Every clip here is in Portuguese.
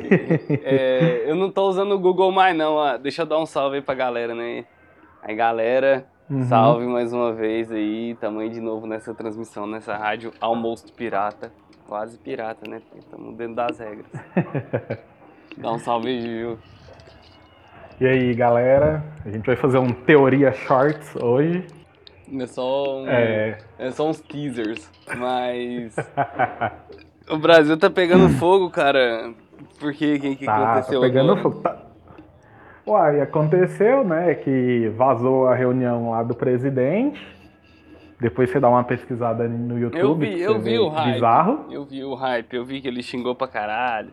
É, eu não tô usando o Google mais, não. ó. Deixa eu dar um salve aí pra galera, né? Aí, galera, Uhum. salve mais uma vez aí. Tamanho de novo nessa transmissão, nessa rádio Almost Pirata. Quase pirata, né? Estamos dentro das regras. Dá um salve aí, Gil. E aí, galera? A gente vai fazer um Teoria Shorts hoje. É só, um, É, é só uns teasers. Mas. o Brasil tá pegando fogo, cara. Por que, que tá, tá aconteceu pegando agora? fogo. Tá... Uai, aconteceu, né, que vazou a reunião lá do presidente. Depois você dá uma pesquisada no YouTube. Eu vi, eu vi o hype. Bizarro, Eu vi o hype, eu vi que ele xingou pra caralho.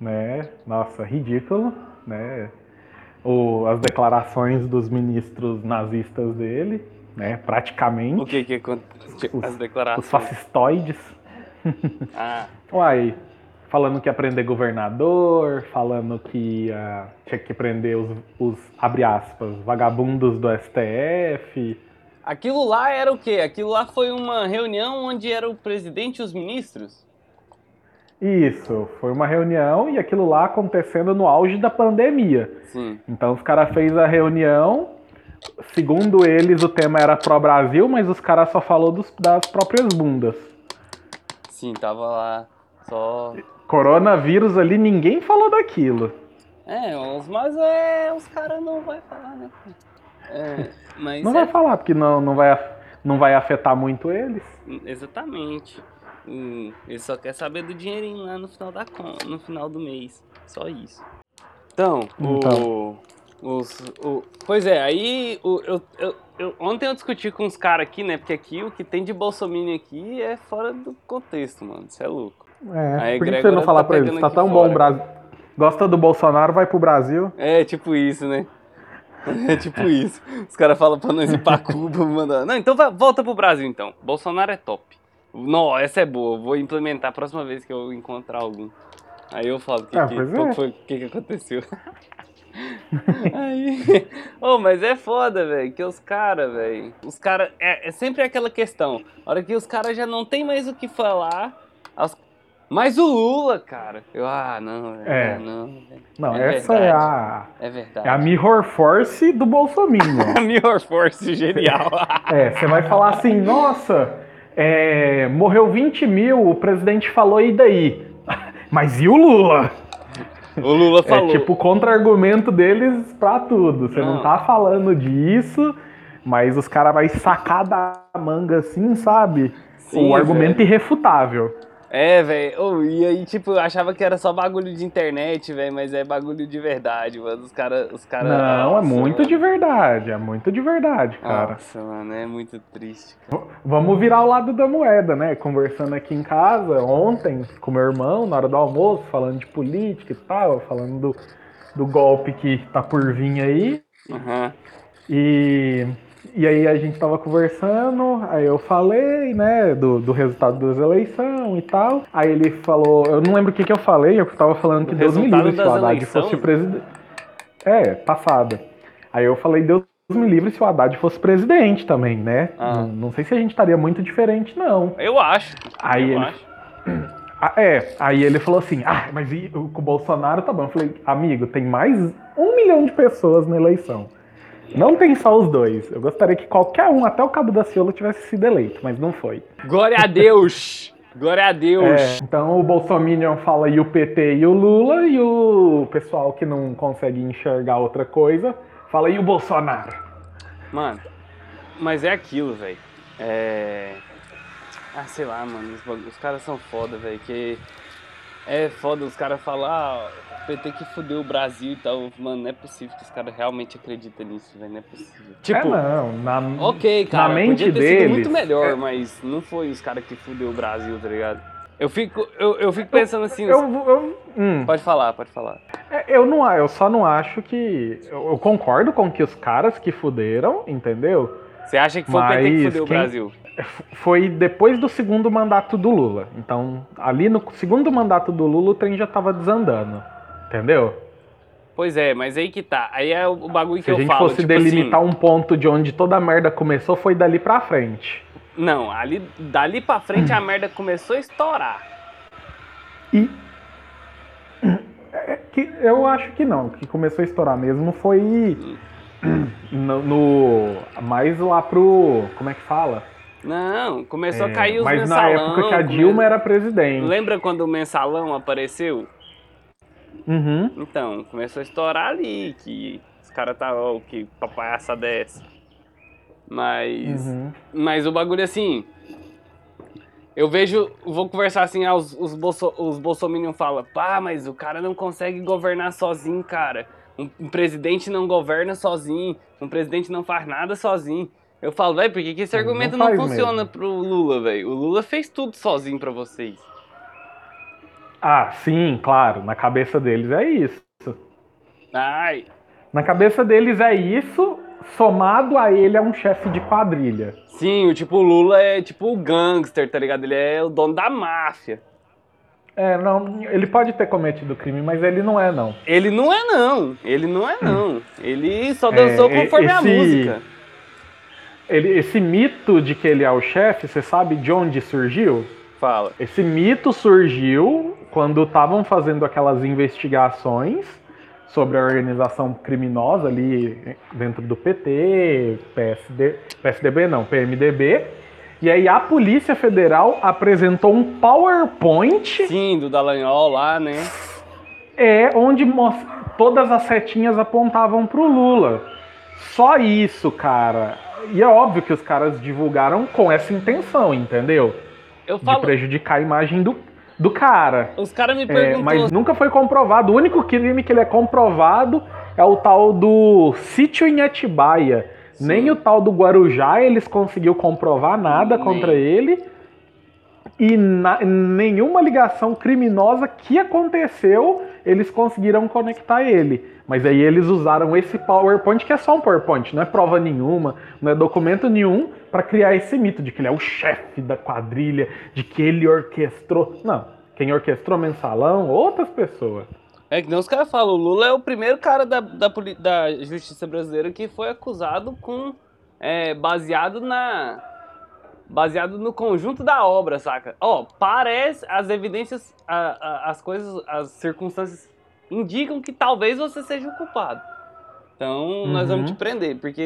né? Nossa, ridículo, né? O, as declarações dos ministros nazistas dele, né? Praticamente. O que que aconteceu? Os- As Os declarações. fascistoides. Ah, Uai, falando que ia prender governador, falando que ia, tinha que prender os, os, abre aspas, vagabundos do STF. aquilo lá era o quê? Aquilo lá foi uma reunião onde era o presidente e os ministros? Isso, foi uma reunião e aquilo lá acontecendo no auge da pandemia. Sim. Então os caras fez a reunião, segundo eles o tema era pró-Brasil, mas os caras só falou dos- das próprias bundas. Sim, tava lá só. Coronavírus ali, ninguém falou daquilo. É, mas é. Os caras não vai falar, né? É, mas Não é- vai falar, porque não, não, vai, não vai afetar muito eles. Exatamente. Hum, ele só quer saber do dinheirinho lá no final da no final do mês. Só isso. Então, Então. o. Os, o pois é, aí o, eu, eu, eu- ontem eu discuti com uns caras aqui, né? Porque aqui o que tem de Bolsonaro aqui é fora do contexto, mano. Isso é louco. É, Aí, por que você não falar tá pra eles? Tá tão fora. bom o Brasil. Gosta do Bolsonaro, vai pro Brasil. É tipo isso, né? É tipo isso. Os caras falam pra nós ir pra Cuba, mandar. Não, então vai- volta pro Brasil então. Bolsonaro é top. Não, essa é boa. Vou implementar a próxima vez que eu encontrar algum. Aí eu falo que, Ah, que, é. que foi, que, que aconteceu. Aí. Ô, mas é foda, velho. Que os caras, velho. Os caras. É, é sempre aquela questão. A hora que os caras já não tem mais o que falar. as- Mas o Lula, cara. Eu, ah, não. É. ah, não. Não, É essa é a, É verdade. é a Mirror Force do Bolsonaro. A Mirror Force genial. é, você vai falar assim, nossa, é, morreu 20 mil, o presidente falou, e daí? Mas e o Lula? o Lula falou. É tipo o contra-argumento deles pra tudo. Você não, Não. tá falando disso, mas os caras vão sacar da manga assim, sabe? Sim, o argumento velho. irrefutável. É, velho. e aí, tipo, eu achava que era só bagulho de internet, velho, mas é bagulho de verdade, mano. Os caras. Os cara, Não, é Nossa, muito mano. de verdade, é muito de verdade, cara. Nossa, mano, é muito triste, cara. Vamos virar o lado da moeda, né? Conversando aqui em casa ontem com meu irmão, na hora do almoço, falando de política e tal, falando do, do golpe que tá por vir aí. Aham. E, e aí a gente tava conversando, aí eu falei, né, do, do resultado das eleições e tal. Aí ele falou, eu não lembro o que, que eu falei, eu tava falando que Deus me livre se o Haddad fosse presidente. É, passada. Aí eu falei, Deus me livre se o Haddad fosse presidente também, né? Ah. Não, não sei se a gente estaria muito diferente, não. Eu acho. Aí eu ele, acho. ah, é, aí ele falou assim, ah, mas e, o, com o Bolsonaro tá bom. Eu falei, amigo, tem mais um milhão de pessoas na eleição. Não tem só os dois. Eu gostaria que qualquer um, até o Cabo da Ciolo, tivesse sido eleito, mas não foi. Glória a Deus! Glória a Deus! É, então o Bolsominion fala e o PT e o Lula, e o pessoal que não consegue enxergar outra coisa fala e o Bolsonaro. Mano, mas é aquilo, velho. É. Ah, sei lá, mano. Os, os caras são foda, velho. Que. É foda, os caras falam, ah, o PT que fudeu o Brasil e tal. Mano, não é possível que os caras realmente acreditam nisso, velho. Não é possível. Tipo, é não, na, ok, cara, na mente podia ter deles, sido muito melhor, é- mas não foi os caras que fudeu o Brasil, tá ligado? Eu fico, eu, eu fico pensando assim. eu, eu, hum. Pode falar, pode falar. É, Eu, não, eu só não acho que. Eu, eu concordo com que os caras que fuderam, entendeu? Você acha que foi o PT que Mas fudeu o quem- Brasil? Foi depois do segundo mandato do Lula. Então, ali no segundo mandato do Lula, o trem já tava desandando. Entendeu? Pois é, mas aí que tá. Aí é o bagulho Se que a eu gente falo. fosse tipo delimitar assim, um ponto de onde toda a merda começou, foi dali pra frente. Não, ali, dali pra frente a merda começou a estourar. E que eu acho que não. O que começou a estourar mesmo foi no, no- mais lá pro. Como é que fala? Não, começou É, a cair os mas mensalão. na época que a come- Dilma era presidente. Lembra quando o mensalão apareceu? Uhum. Então, começou a estourar ali, que os caras estavam, que papaiaça dessa. Mas, Uhum. mas o bagulho assim, eu vejo, vou conversar assim, ah, os, os, bolso, os bolsominion falam, pá, mas o cara não consegue governar sozinho, cara. Um, um presidente não governa sozinho, um presidente não faz nada sozinho. Eu falo, velho, por que, que esse não argumento não, faz funciona mesmo. pro Lula, velho? O Lula fez tudo sozinho pra vocês. Ah, sim, claro. Na cabeça deles é isso. Ai, Na cabeça deles é isso, somado a ele é um chefe de quadrilha. Sim, o tipo Lula é tipo o gangster, tá ligado? Ele é o dono da máfia. É, não, ele pode ter cometido crime, mas ele não é, não. Ele não é não, ele não é não. Ele só dançou É, conforme a esse- música. Ele, esse mito de que ele é o chefe, você sabe de onde surgiu? Fala. Esse mito surgiu quando estavam fazendo aquelas investigações sobre a organização criminosa ali dentro do PT, PSD, PSDB não, PMDB. E aí a Polícia Federal apresentou um PowerPoint Sim, do Dallagnol lá, né? é onde todas as setinhas apontavam pro Lula. Só isso, cara. E é óbvio que os caras divulgaram com essa intenção, entendeu? Eu De falo, prejudicar a imagem do, do cara. os caras me É, perguntam, mas nunca foi comprovado. O único crime que ele é comprovado é o tal do sítio em Atibaia. Sim. Nem o tal do Guarujá eles conseguiu comprovar nada Nem. contra ele. E na- nenhuma ligação criminosa que aconteceu, eles conseguiram conectar ele. Mas aí eles usaram esse PowerPoint, que é só um PowerPoint, não é prova nenhuma, não é documento nenhum, para criar esse mito de que ele é o chefe da quadrilha, de que ele orquestrou. Não, quem orquestrou mensalão, outras pessoas. é que nem os caras falam, o Lula é o primeiro cara da, da, da justiça brasileira que foi acusado com, é, baseado na, baseado no conjunto da obra, saca? Ó, parece, as evidências, a- a- as coisas, as circunstâncias indicam que talvez você seja o culpado. Então, nós vamos Uhum. te prender, porque,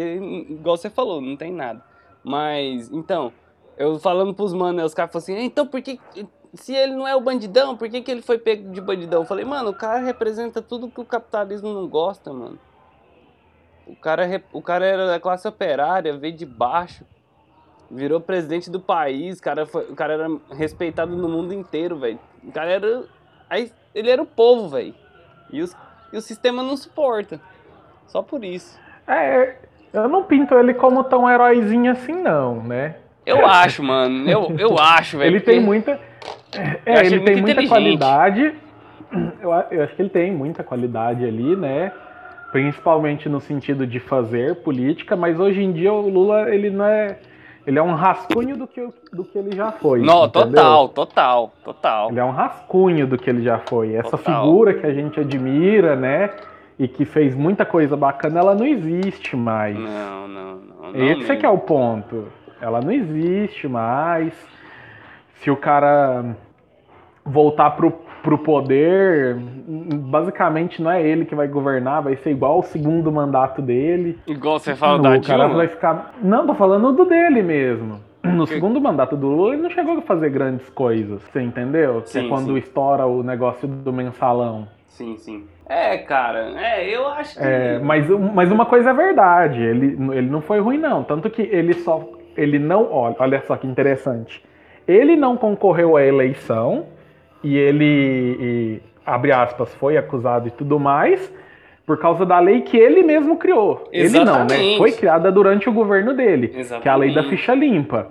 igual você falou, não tem nada. Mas, então, eu falando pros manos, né, os caras falam assim, então por que, se ele não é o bandidão, por que, que ele foi pego de bandidão? Eu falei, mano, o cara representa tudo que o capitalismo não gosta, mano. O cara, o cara era da classe operária, veio de baixo, virou presidente do país, o cara, foi, o cara era respeitado no mundo inteiro, velho. O cara era. Aí, ele era o povo, velho. E, os- e o sistema não suporta. Só por isso. É, eu não pinto ele como tão heróizinho assim, não, né? Eu acho, mano. Eu, eu acho, velho. Ele tem porque- muita. Eu É, ele tem muita qualidade. Eu, eu acho que ele tem muita qualidade ali, né? Principalmente no sentido de fazer política, mas hoje em dia o Lula, ele não é. Ele é um rascunho do que, do que ele já foi. Não, entendeu? total, total, total. Ele é um rascunho do que ele já foi. Essa Total. figura que a gente admira, né? E que fez muita coisa bacana, ela não existe mais. Não, não, não. não Esse é que é o ponto. Ela não existe mais. Se o cara voltar pro, pro poder, basicamente não é ele que vai governar, vai ser igual o segundo mandato dele. Igual você fala o da cara Dilma. vai ficar. Não, tô falando do dele mesmo. No segundo mandato do Lula, ele não chegou a fazer grandes coisas. Você entendeu? Que Sim, é quando sim. estoura o negócio do mensalão. Sim, sim. É, cara, é, eu acho que. É, mas, mas uma coisa é verdade, ele, ele não foi ruim, não. Tanto que ele só. Ele não. Olha, olha só que interessante. Ele não concorreu à eleição e ele, e, abre aspas, foi acusado e tudo mais por causa da lei que ele mesmo criou. Ele não, né? Exatamente. Foi criada durante o governo dele, que é a lei da Exatamente. ficha limpa.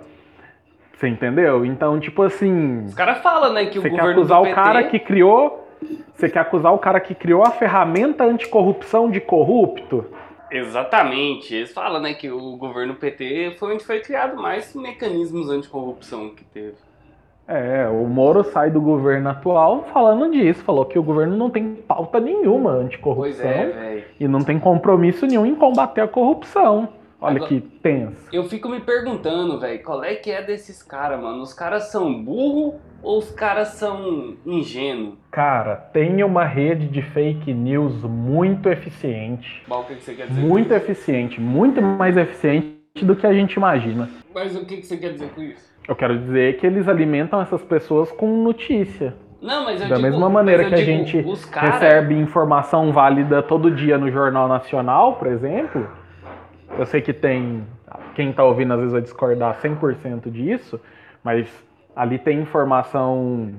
Você entendeu? Então, tipo assim. Os caras falam, né, que o Você quer governo acusar do o PT... cara que criou. Você quer acusar o cara que criou a ferramenta anticorrupção de corrupto? Exatamente. Eles falam, né, que o governo PT foi onde foi criado mais mecanismos anticorrupção que teve. É, o Moro sai do governo atual falando disso, falou que o governo não tem pauta nenhuma Pois anticorrupção é, velho. e não tem compromisso nenhum em combater a corrupção. Olha Agora- que tenso. Eu fico me perguntando, velho, qual é que é desses caras, mano? Os caras são burro ou os caras são ingênuos? Cara, tem uma rede de fake news muito eficiente. Bom, o que você quer dizer? Muito com isso? eficiente, muito mais eficiente do que a gente imagina. Mas o que você quer dizer com isso? Eu quero dizer que eles alimentam essas pessoas com notícia. Não, mas eu Da digo- mesma maneira que a digo, gente cara- recebe informação válida todo dia no Jornal Nacional, por exemplo. Eu sei que tem. Quem tá ouvindo às vezes vai discordar 100% disso, mas ali tem informação.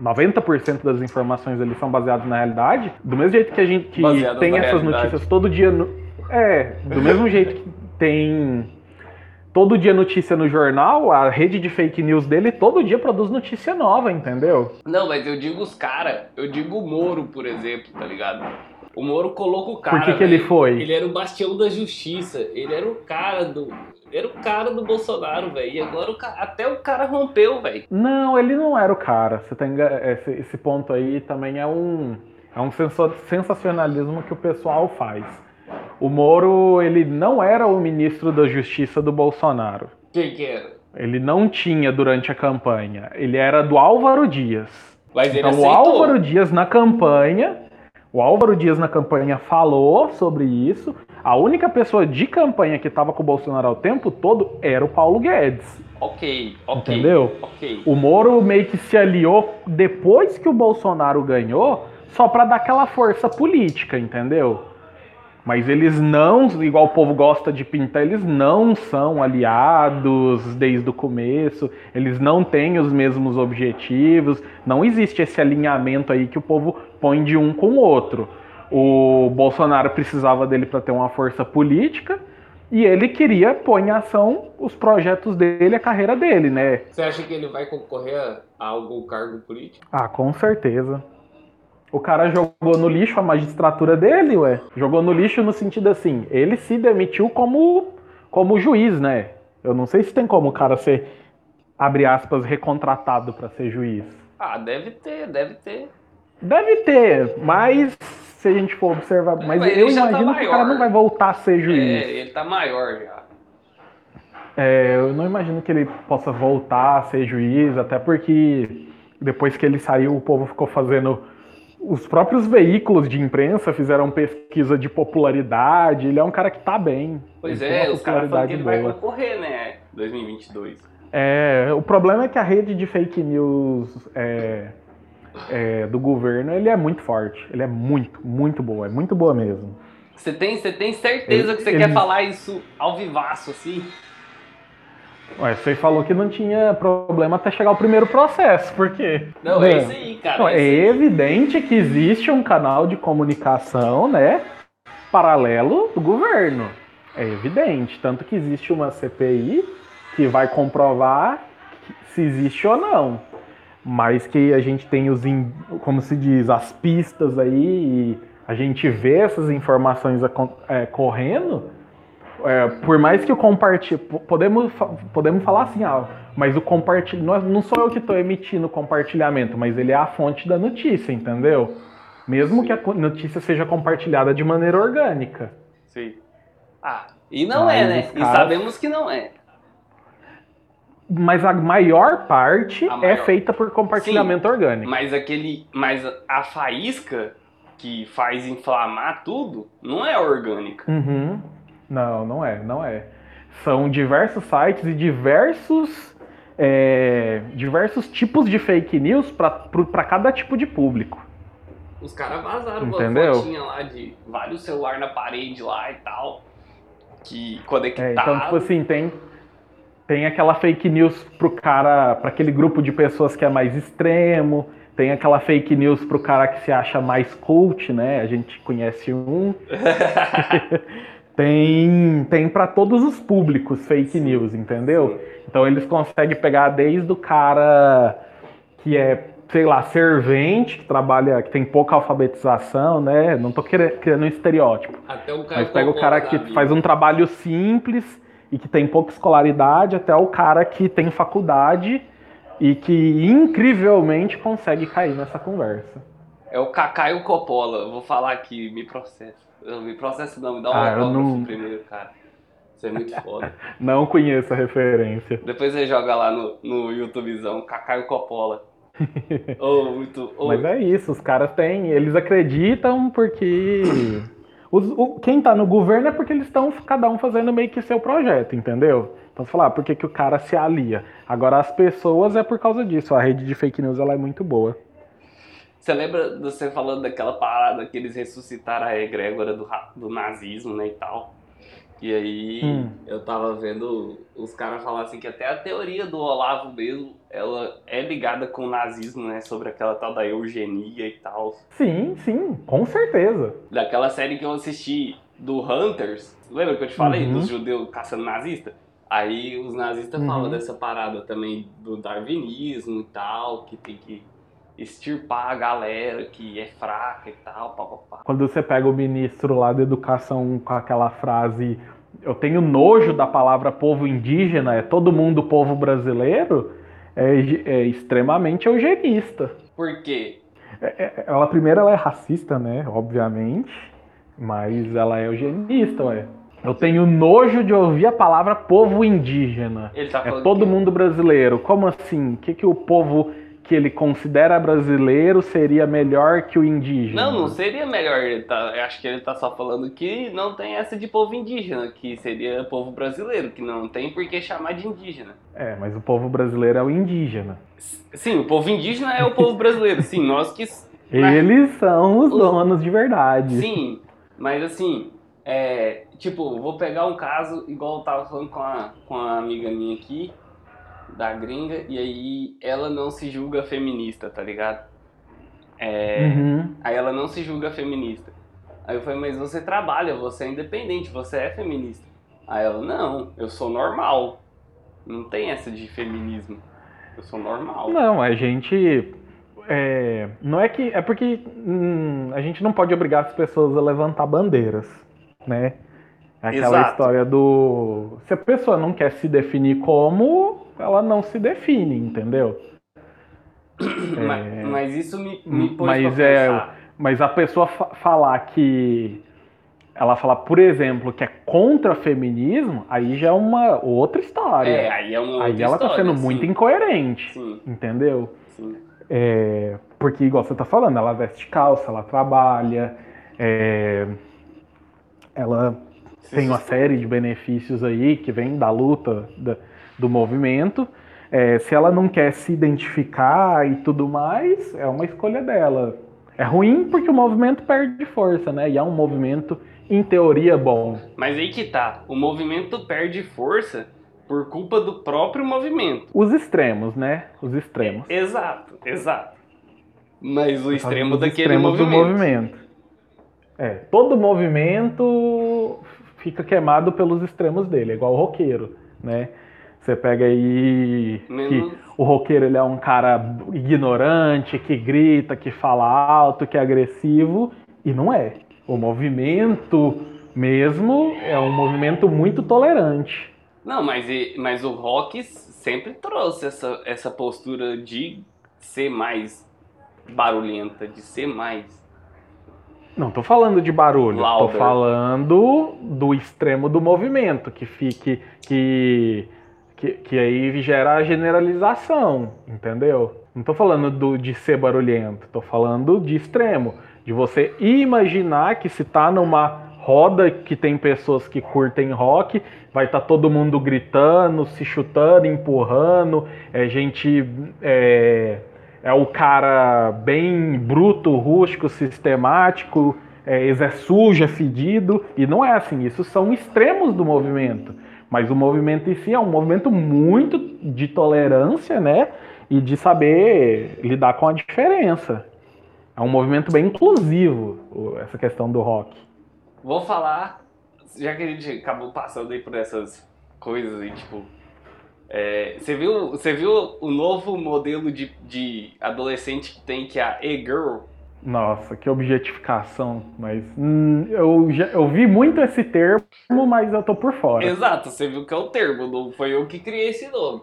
90% das informações ali são baseadas na realidade. Do mesmo jeito que a gente que tem essas realidade. notícias todo dia. No, é, do mesmo jeito que tem todo dia notícia no jornal, a rede de fake news dele todo dia produz notícia nova, entendeu? Não, mas eu digo os cara, eu digo o Moro, por exemplo, tá ligado? O Moro colocou o cara. Por que, que ele velho. foi? Ele era o bastião da justiça. Ele era o cara do. Era o cara do Bolsonaro, velho. E agora o ca- até o cara rompeu, velho. Não, ele não era o cara. Você tem esse, esse ponto aí também é um é um sensacionalismo que o pessoal faz. O Moro, ele não era o ministro da Justiça do Bolsonaro. Quem que era? Ele não tinha durante a campanha. Ele era do Álvaro Dias. Mas ele Então o. Álvaro Dias na campanha, o Álvaro Dias na campanha falou sobre isso. A única pessoa de campanha que estava com o Bolsonaro o tempo todo era o Paulo Guedes. Ok, ok. Entendeu? Ok. O Moro meio que se aliou depois que o Bolsonaro ganhou, só pra dar aquela força política, entendeu? Mas eles não, igual o povo gosta de pintar, eles não são aliados desde o começo, eles não têm os mesmos objetivos, não existe esse alinhamento aí que o povo põe de um com o outro. O Bolsonaro precisava dele para ter uma força política e ele queria pôr em ação os projetos dele, a carreira dele, né? Você acha que ele vai concorrer a, algum cargo político? Ah, com certeza. O cara jogou no lixo a magistratura dele, ué. Jogou no lixo no sentido assim, ele se demitiu como, como juiz, né? Eu não sei se tem como o cara ser, abre aspas, recontratado pra ser juiz. Ah, deve ter, deve ter. Deve ter, mas se a gente for observar. Mas, Mas eu tá imagino que o cara não vai voltar a ser É, juiz. ele tá maior já. É, eu não imagino que ele possa voltar a ser juiz, até porque depois que ele saiu, o povo ficou fazendo. Os próprios veículos de imprensa fizeram pesquisa de popularidade. Ele é um cara que tá bem. Pois é, os caras falam que ele vai boa. concorrer, né? 2022. É, o problema é que a rede de fake news é, é, do governo ele é muito forte. Ele é muito, muito boa. É muito boa mesmo. Você tem, você tem certeza Ele- que você ele- quer falar isso ao vivaço, assim? Ué, você falou que não tinha problema até chegar o primeiro processo, por quê? Não, é isso aí, cara. Não, é é evidente que existe um canal de comunicação, né, paralelo do governo. É evidente, tanto que existe uma CPI que vai comprovar se existe ou não. Mas que a gente tem os, in- como se diz, as pistas aí e a gente vê essas informações é, correndo, é, por mais que o compartilhe. Podemos, podemos falar assim, ah, mas o compartilho. Não, é- não sou eu que estou emitindo o compartilhamento, mas ele é a fonte da notícia, entendeu? Mesmo que a notícia seja compartilhada de maneira orgânica. Sim. Ah, e não Mas é, né? E sabemos que não é. Mas a maior parte A é maior. feita por compartilhamento orgânico. Mas aquele. Mas a faísca que faz inflamar tudo não é orgânica. Uhum. Não, não é, não é. São diversos sites e diversos, é, diversos tipos de fake news para cada tipo de público. Os caras vazaram Entendeu? uma fotinha lá de vários celulares na parede lá e tal. Que conectado. É, então, tipo assim, tem, tem aquela fake news pro cara, para aquele grupo de pessoas que é mais extremo, tem aquela fake news pro cara que se acha mais cult, né? A gente conhece um. tem tem para todos os públicos fake news, entendeu? Então eles conseguem pegar desde o cara que é, sei lá, servente, que trabalha, que tem pouca alfabetização, né? Não tô querendo, criando um estereótipo. Até o cara Mas pega o cara que faz um trabalho simples e que tem pouca escolaridade, até o cara que tem faculdade e que incrivelmente consegue cair nessa conversa. É o Kaká e o Coppola. Eu Vou falar aqui, me processa. Eu, me processa não, me dá um Ah, autógrafo não- primeiro, cara. Isso é muito foda. Não conheço a referência. Depois você joga lá no, no YouTubezão, Cacaio Coppola. oh, muito. Oh. Mas é isso, os caras têm. Eles acreditam porque. Os, o, quem tá no governo é porque eles estão cada um fazendo meio que seu projeto, entendeu? Então você fala, ah, por que, que o cara se alia? Agora as pessoas é por causa disso. A rede de fake news ela é muito boa. Você lembra de você falando daquela parada que eles ressuscitaram a egrégora do, do nazismo, né, e tal? E aí hum. eu tava vendo os caras falar assim que até a teoria do Olavo mesmo, ela é ligada com o nazismo, né? Sobre aquela tal da eugenia e tal. Sim, sim, com certeza. Daquela série que eu assisti do Hunters, lembra que eu te falei? Uhum. Dos judeus caçando nazista? Aí os nazistas uhum. falam dessa parada também do darwinismo e tal, que tem que extirpar a galera que é fraca e tal, pá, pá, pá. Quando você pega o ministro lá da educação com aquela frase eu tenho nojo da palavra povo indígena, é todo mundo povo brasileiro, é, é extremamente eugenista. Por quê? É, é, ela primeiro ela é racista, né? Obviamente, mas ela é eugenista, ué. Eu tenho nojo de ouvir a palavra povo indígena. Tá é todo que... mundo brasileiro. Como assim? O que, que o povo que ele considera brasileiro seria melhor que o indígena. Não, não seria melhor. Ele tá, acho que ele tá só falando que não tem essa de povo indígena, que seria povo brasileiro, que não tem por que chamar de indígena. É, mas o povo brasileiro é o indígena. Sim, o povo indígena é o povo brasileiro. Sim, nós que. Eles são os, os donos de verdade. Sim, mas assim, é, tipo, vou pegar um caso igual eu tava falando com a, com a amiga minha aqui da gringa e aí ela não se julga feminista, tá ligado? É, uhum. Aí ela não se julga feminista. Aí eu falei, mas você trabalha, você é independente, você é feminista. Aí ela, não, eu sou normal. Não tem essa de feminismo. Eu sou normal. Não, a gente. É, não é que. É porque hum, a gente não pode obrigar as pessoas a levantar bandeiras, né? Aquela Exato. história do. Se a pessoa não quer se definir como, ela não se define, entendeu? Mas, é... mas isso me, me pôs mas é, Mas a pessoa fa falar que. Ela falar, por exemplo, que é contra feminismo, aí já é uma outra história. É, aí é uma Aí ela tá sendo sim. muito incoerente. Sim. Entendeu? Sim. É, porque, igual você tá falando, ela veste calça, ela trabalha, é, ela tem uma série de benefícios aí que vem da luta da, do movimento. É, se ela não quer se identificar e tudo mais, é uma escolha dela. É ruim porque o movimento perde força, né? E é um movimento, em teoria, bom. Mas aí que tá. O movimento perde força por culpa do próprio movimento. Os extremos, né? Os extremos. É, exato, exato. Mas o extremo daquele movimento. Do movimento. É, todo movimento fica queimado pelos extremos dele, é igual o roqueiro, né? Você pega aí que o roqueiro ele é um cara ignorante, que grita, que fala alto, que é agressivo, e não é. O movimento mesmo é um movimento muito tolerante. Não, mas, mas o rock sempre trouxe essa, essa postura de ser mais barulhenta, de ser mais não tô falando de barulho, Louder. tô falando do extremo do movimento, que fique que, que, que aí gera a generalização, entendeu? Não tô falando do, de ser barulhento, tô falando de extremo, de você imaginar que se tá numa roda que tem pessoas que curtem rock, vai estar tá todo mundo gritando, se chutando, empurrando, é gente é, é o cara bem bruto, rústico, sistemático, é, é sujo, é fedido, e não é assim, isso são extremos do movimento. Mas o movimento em si é um movimento muito de tolerância, né? E de saber lidar com a diferença. É um movimento bem inclusivo, essa questão do rock. Vou falar, já que a gente acabou passando aí por essas coisas aí, tipo, é, você, viu, você viu o novo modelo de, de adolescente que tem, que é a e-girl? Nossa, que objetificação, mas hum, eu, já, eu vi muito esse termo, mas eu tô por fora. Exato, você viu que é o termo, não foi eu que criei esse nome.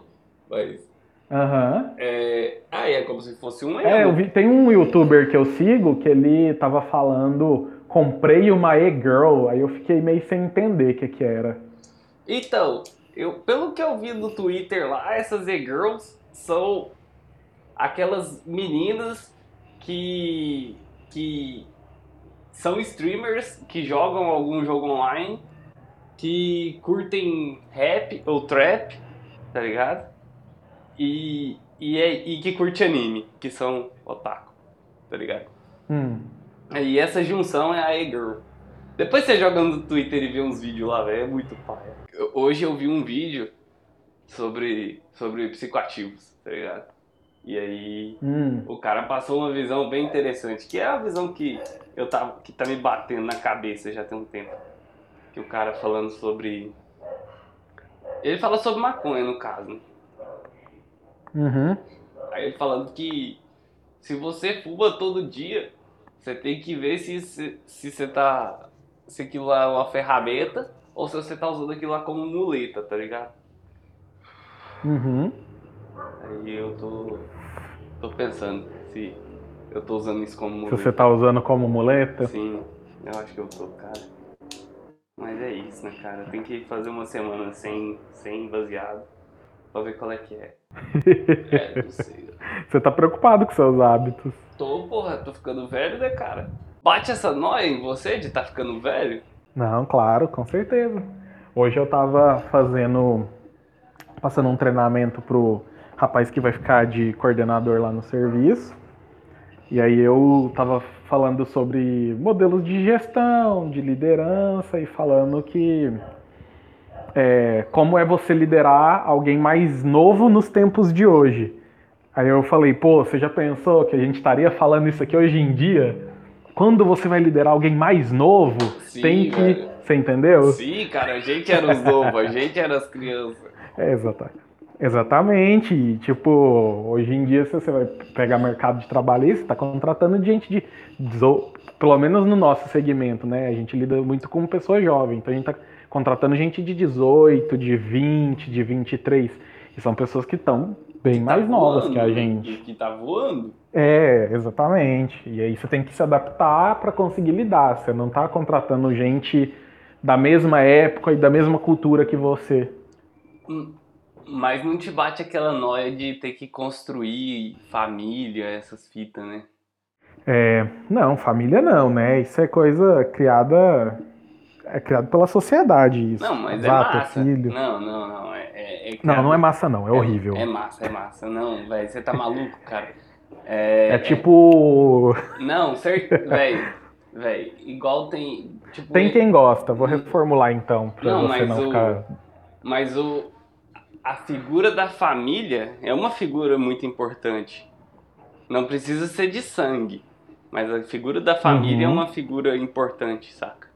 Mas. Aham. Uhum. É... Ah, é como se fosse um É, eu vi, tem um youtuber que eu sigo que ele tava falando, comprei uma e-girl, aí eu fiquei meio sem entender o que que era. Então, eu, pelo que eu vi no Twitter lá, essas e-girls são aquelas meninas que, que são streamers que jogam algum jogo online, que curtem rap ou trap, tá ligado? E, e, é, e que curte anime, que são otaku, tá ligado? Hum. E essa junção é a e-girl. Depois você joga no Twitter e vê uns vídeos lá, velho, é muito paia. Hoje eu vi um vídeo sobre, sobre psicoativos, tá ligado? E aí Hum. o cara passou uma visão bem interessante, que é a visão que eu tava, que tá me batendo na cabeça já tem um tempo. Que o cara falando sobre. Ele fala sobre maconha, no caso. Uhum. Aí ele falando que se você fuma todo dia, você tem que ver se, se, se você tá. Se aquilo lá é uma ferramenta ou se você tá usando aquilo lá como muleta, tá ligado? Uhum. Aí eu tô. tô pensando se eu tô usando isso como Se muleta. você tá usando como muleta. Sim, eu acho que eu tô, cara. Mas é isso, né, cara? Tem que fazer uma semana sem, sem baseado pra ver qual é que é. É, não sei. Você tá preocupado com seus hábitos. Tô, porra, tô ficando velho, né, cara? Bate essa noia em você de tá ficando velho? Não, claro, com certeza. Hoje eu tava fazendo. passando um treinamento pro rapaz que vai ficar de coordenador lá no serviço. E aí eu tava falando sobre modelos de gestão, de liderança e falando que é, como é você liderar alguém mais novo nos tempos de hoje. Aí eu falei, pô, você já pensou que a gente estaria falando isso aqui hoje em dia? Quando você vai liderar alguém mais novo, Sim, tem que. velho. Você entendeu? Sim, cara, a gente era os novos, a gente era as crianças. É, exata- Exatamente. E, tipo, hoje em dia, se você vai pegar mercado de trabalho, você está contratando gente de. Pelo menos no nosso segmento, né? A gente lida muito com pessoa jovem. Então a gente está contratando gente de 18, de 20, de 23. E são pessoas que estão bem Tá mais novas que a voando, gente. Que tá voando. É, exatamente. E aí você tem que se adaptar para conseguir lidar. Você não tá contratando gente da mesma época e da mesma cultura que você. Hum, Mas não te bate aquela noia de ter que construir família, essas fitas, né? É, não, família não, né? Isso é coisa criada. É criado pela sociedade. Isso. Não, mas Exato, é massa. filho. Não, não, não. É, é, é Não, não é massa, não. É horrível. É, massa, é massa. Não, velho, você tá maluco, cara. É, É tipo. Não, certo, velho. Velho, igual tem. Tipo, Tem quem gosta. Vou reformular então, pra Não, você mas não o- ficar. Mas o, a figura da família é uma figura muito importante. Não precisa ser de sangue, mas a figura da família Uhum. é uma figura importante, saca?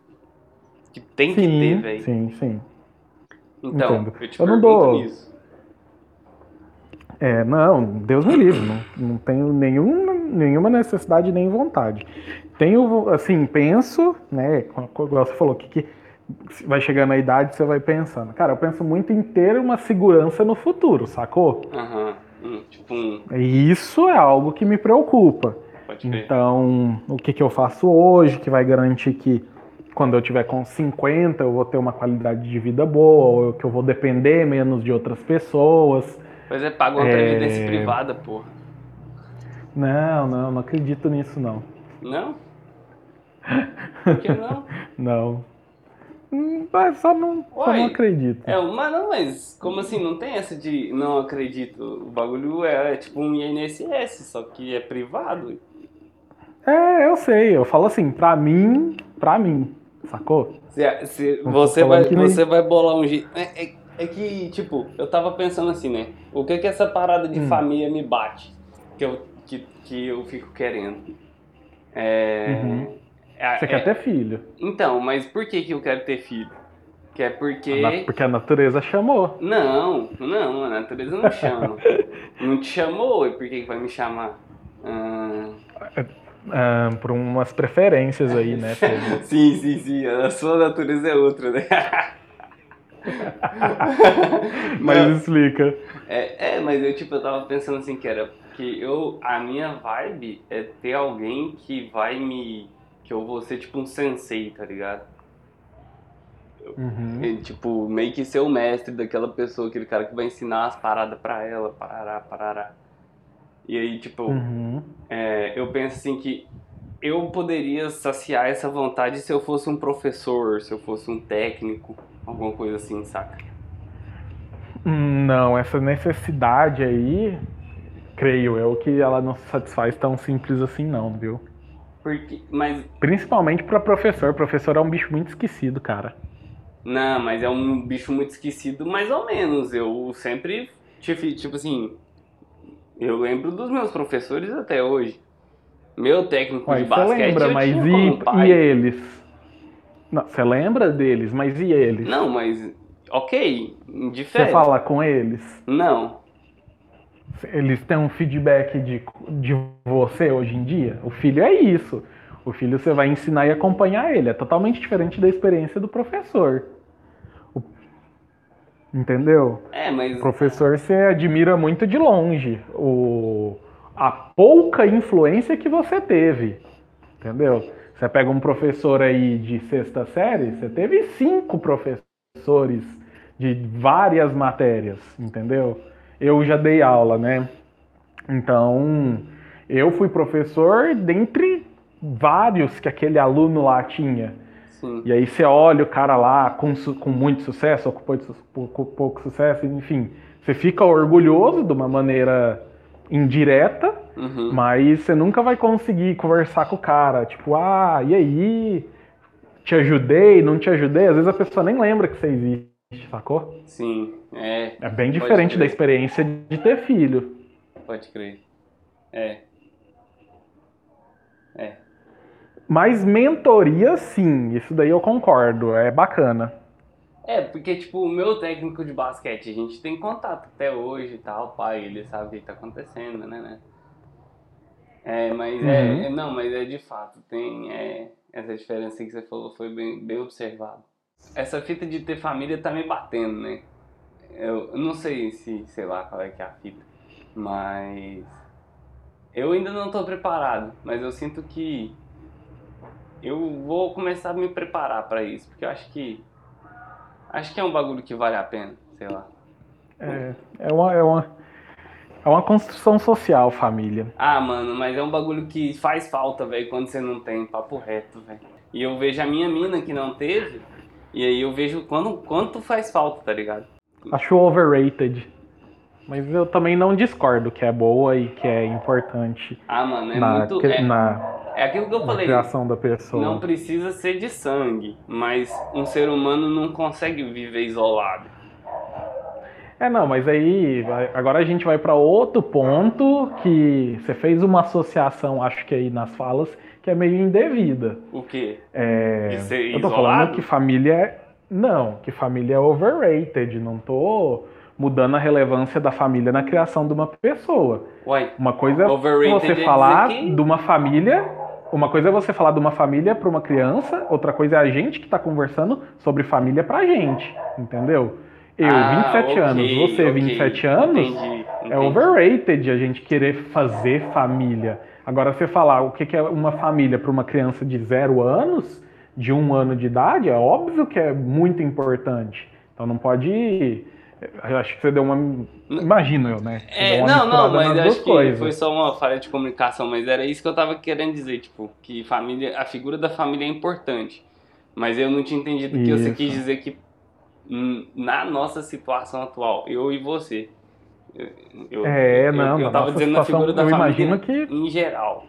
Que tem que ter, Sim, velho. sim, sim. Então, entendo. eu te Eu não dou- nisso. É, não, Deus me livre, não, não tenho nenhuma, nenhuma necessidade nem vontade. Tenho, assim, penso, né, como você falou, que, que vai chegando a idade, você vai pensando. Cara, eu penso muito em ter uma segurança no futuro, sacou? Aham. Hum, tipo um. Isso é algo que me preocupa. Pode ver. Então, o que, que eu faço hoje que vai garantir que quando eu tiver com 50 eu vou ter uma qualidade de vida boa, ou que eu vou depender menos de outras pessoas. Pois é, paga uma É. previdência privada, porra. Não, não, não acredito nisso não. Não? Por que não? Não. Mas só não, só não acredito. É, mas não, mas como assim? Não tem essa de não acredito. O bagulho é, é tipo um INSS, só que é privado. É, eu sei. Eu falo assim, pra mim, pra mim, sacou? Se, se Não tô você, vai, você vai bolar um jeito. É, é, é que, tipo, eu tava pensando assim, né? O que que essa parada de Hum. família me bate? Que eu, que, que eu fico querendo. É. Uhum. É- Você é- quer ter filho. Então, mas por que que eu quero ter filho? Que é porque. Na- Porque a natureza chamou. Não, não, a natureza não chama. não te chamou, e por que que vai me chamar? Ah, ah, por umas preferências aí, né? Sim, sim, sim, a sua natureza é outra, né? Mas Não, explica. é, é, mas eu tipo, eu tava pensando assim que era que eu a minha vibe é ter alguém que vai me que eu vou ser tipo um sensei, tá ligado? Uhum. E, tipo, meio que ser o mestre daquela pessoa, aquele cara que vai ensinar as paradas pra ela, parará, parará. E aí, tipo, Uhum. é, eu penso assim que eu poderia saciar essa vontade se eu fosse um professor, se eu fosse um técnico, alguma coisa assim, saca? Não, essa necessidade aí, creio eu, que ela não se satisfaz tão simples assim não, viu? Porque, mas, Principalmente pra professor. Professor é um bicho muito esquecido, cara. não, mas é um bicho muito esquecido, mais ou menos. Eu sempre tive, tipo assim, eu lembro dos meus professores até hoje. Meu técnico Ué, de você basquete lembra, eu mas e, e eles? Não, você lembra deles, mas e eles? Não, mas, ok, Você diferente. fala com eles? Não, Eles têm um feedback de, de você hoje em dia? O filho é isso. O filho você vai ensinar e acompanhar ele. É totalmente diferente da experiência do professor. O- Entendeu? é, mas O professor você admira muito de longe. O, a pouca influência que você teve. Entendeu? Você pega um professor aí de sexta série, você teve cinco professores de várias matérias, entendeu? Eu já dei aula, né? Então, eu fui professor dentre vários que aquele aluno lá tinha. sim. E aí você olha o cara lá com, com muito sucesso, ou com pouco sucesso, enfim. Você fica orgulhoso de uma maneira indireta, Uhum. mas você nunca vai conseguir conversar com o cara. Tipo, ah, e aí? Te ajudei, não te ajudei? Às vezes a pessoa nem lembra que você existe, sacou? Sim, é, É bem diferente da experiência de ter filho. pode crer. É, Mas mentoria, sim, isso daí eu concordo, é bacana. É, porque, tipo, o meu técnico de basquete, a gente tem contato até hoje e tal, pai, ele sabe o que tá acontecendo, né, né? É, mas Uhum. é, é- não, mas é de fato, tem é, essa diferença que você falou, foi bem, bem observado. Essa fita de ter família tá me batendo, né? Eu não sei se, sei lá, qual é que é a fita, mas eu ainda não tô preparado, mas eu sinto que eu vou começar a me preparar pra isso, porque eu acho que Acho que é um bagulho que vale a pena, sei lá. É, é, uma, é, uma, é uma construção social, família. Ah, mano, mas é um bagulho que faz falta, velho, quando você não tem, papo reto, velho. E eu vejo a minha mina que não teve, e aí eu vejo quando, quanto faz falta, tá ligado? Acho overrated. Mas eu também não discordo que é boa e que é importante Ah, mano, é na, muito. É, na, é aquilo que eu falei. criação da pessoa. Não precisa ser de sangue, mas um ser humano não consegue viver isolado. É, não, mas aí agora a gente vai para outro ponto que você fez uma associação, acho que aí nas falas, que é meio indevida. O quê? É, De ser eu tô isolado? falando que família é. Não, que família é overrated. Não tô mudando a relevância da família na criação de uma pessoa. Uai, Uma coisa é você é falar que- de uma família. Uma coisa é você falar de uma família para uma criança, outra coisa é a gente que tá conversando sobre família pra gente, entendeu? Eu, Ah, 27 ok, anos, você, ok. 27 anos, Entendi, é entendi. overrated a gente querer fazer família. Agora, você falar o que é uma família para uma criança de zero anos, de um ano de idade, é óbvio que é muito importante. Então não pode. Eu acho que você deu uma. Imagino eu, né? É, não, não, mas acho que coisas. foi só uma falha de comunicação, mas era isso que eu tava querendo dizer, tipo, que família, a figura da família é importante. Mas eu não tinha entendido que você Isso. quis dizer que hum, na nossa situação atual, eu e você. Eu, É, eu- não, Eu, tava dizendo na figura da família que- em geral.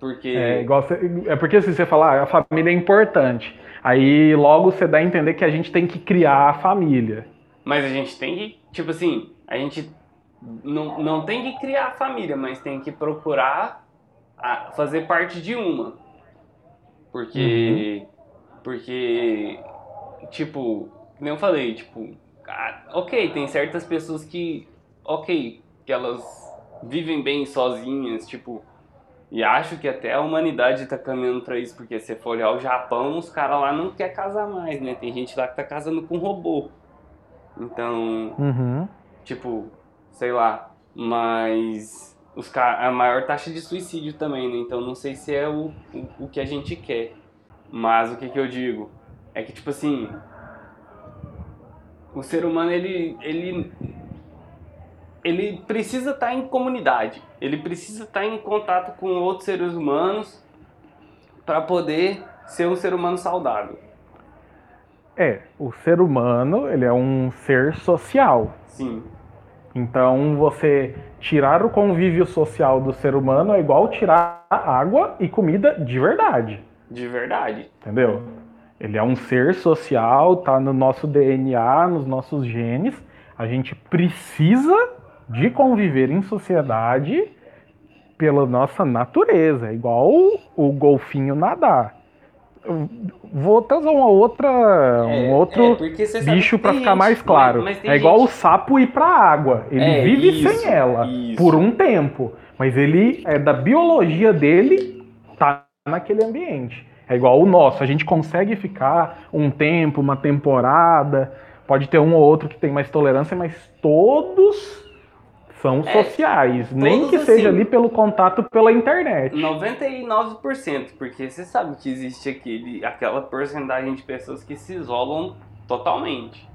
Porque. É, igual você- é porque se você falar, "Ah, a família é importante. Aí logo você dá a entender que a gente tem que criar a família. Mas a gente tem que, tipo assim, a gente não, não tem que criar a família, mas tem que procurar a- fazer parte de uma. Porque. Porque. Tipo, como eu falei, tipo. ah, ok, tem certas pessoas que. Ok, que elas vivem bem sozinhas, tipo. E acho que até a humanidade tá caminhando pra isso, porque se for olhar o Japão, os caras lá não quer casar mais, né? Tem gente lá que tá casando com robô. Então, Uhum. tipo, sei lá, mas os a maior taxa de suicídio também, né? Então não sei se é o, o, o que a gente quer. Mas o que que eu digo? É que, tipo assim, O ser humano, ele, ele, ele precisa estar em comunidade. Ele precisa estar em contato com outros seres humanos para poder ser um ser humano saudável. É, o ser humano, ele é um ser social. Sim. Então, você tirar o convívio social do ser humano é igual tirar água e comida de verdade. De verdade. Entendeu? Ele é um ser social, tá no nosso DNA, nos nossos genes. A gente precisa de conviver em sociedade pela nossa natureza, é igual o golfinho nadar. Vou trazer uma outra, um É, outro é, bicho para ficar gente- mais claro. mas- mas é igual gente- o sapo ir pra água. Ele É, vive isso, sem ela isso. por um tempo, mas ele é da biologia dele tá naquele ambiente. É igual o nosso, a gente consegue ficar um tempo, uma temporada, pode ter um ou outro que tem mais tolerância, mas todos são É, sociais, nem que seja assim. ali pelo contato pela internet. 99%, porque você sabe que existe aquele, aquela porcentagem de pessoas que se isolam totalmente.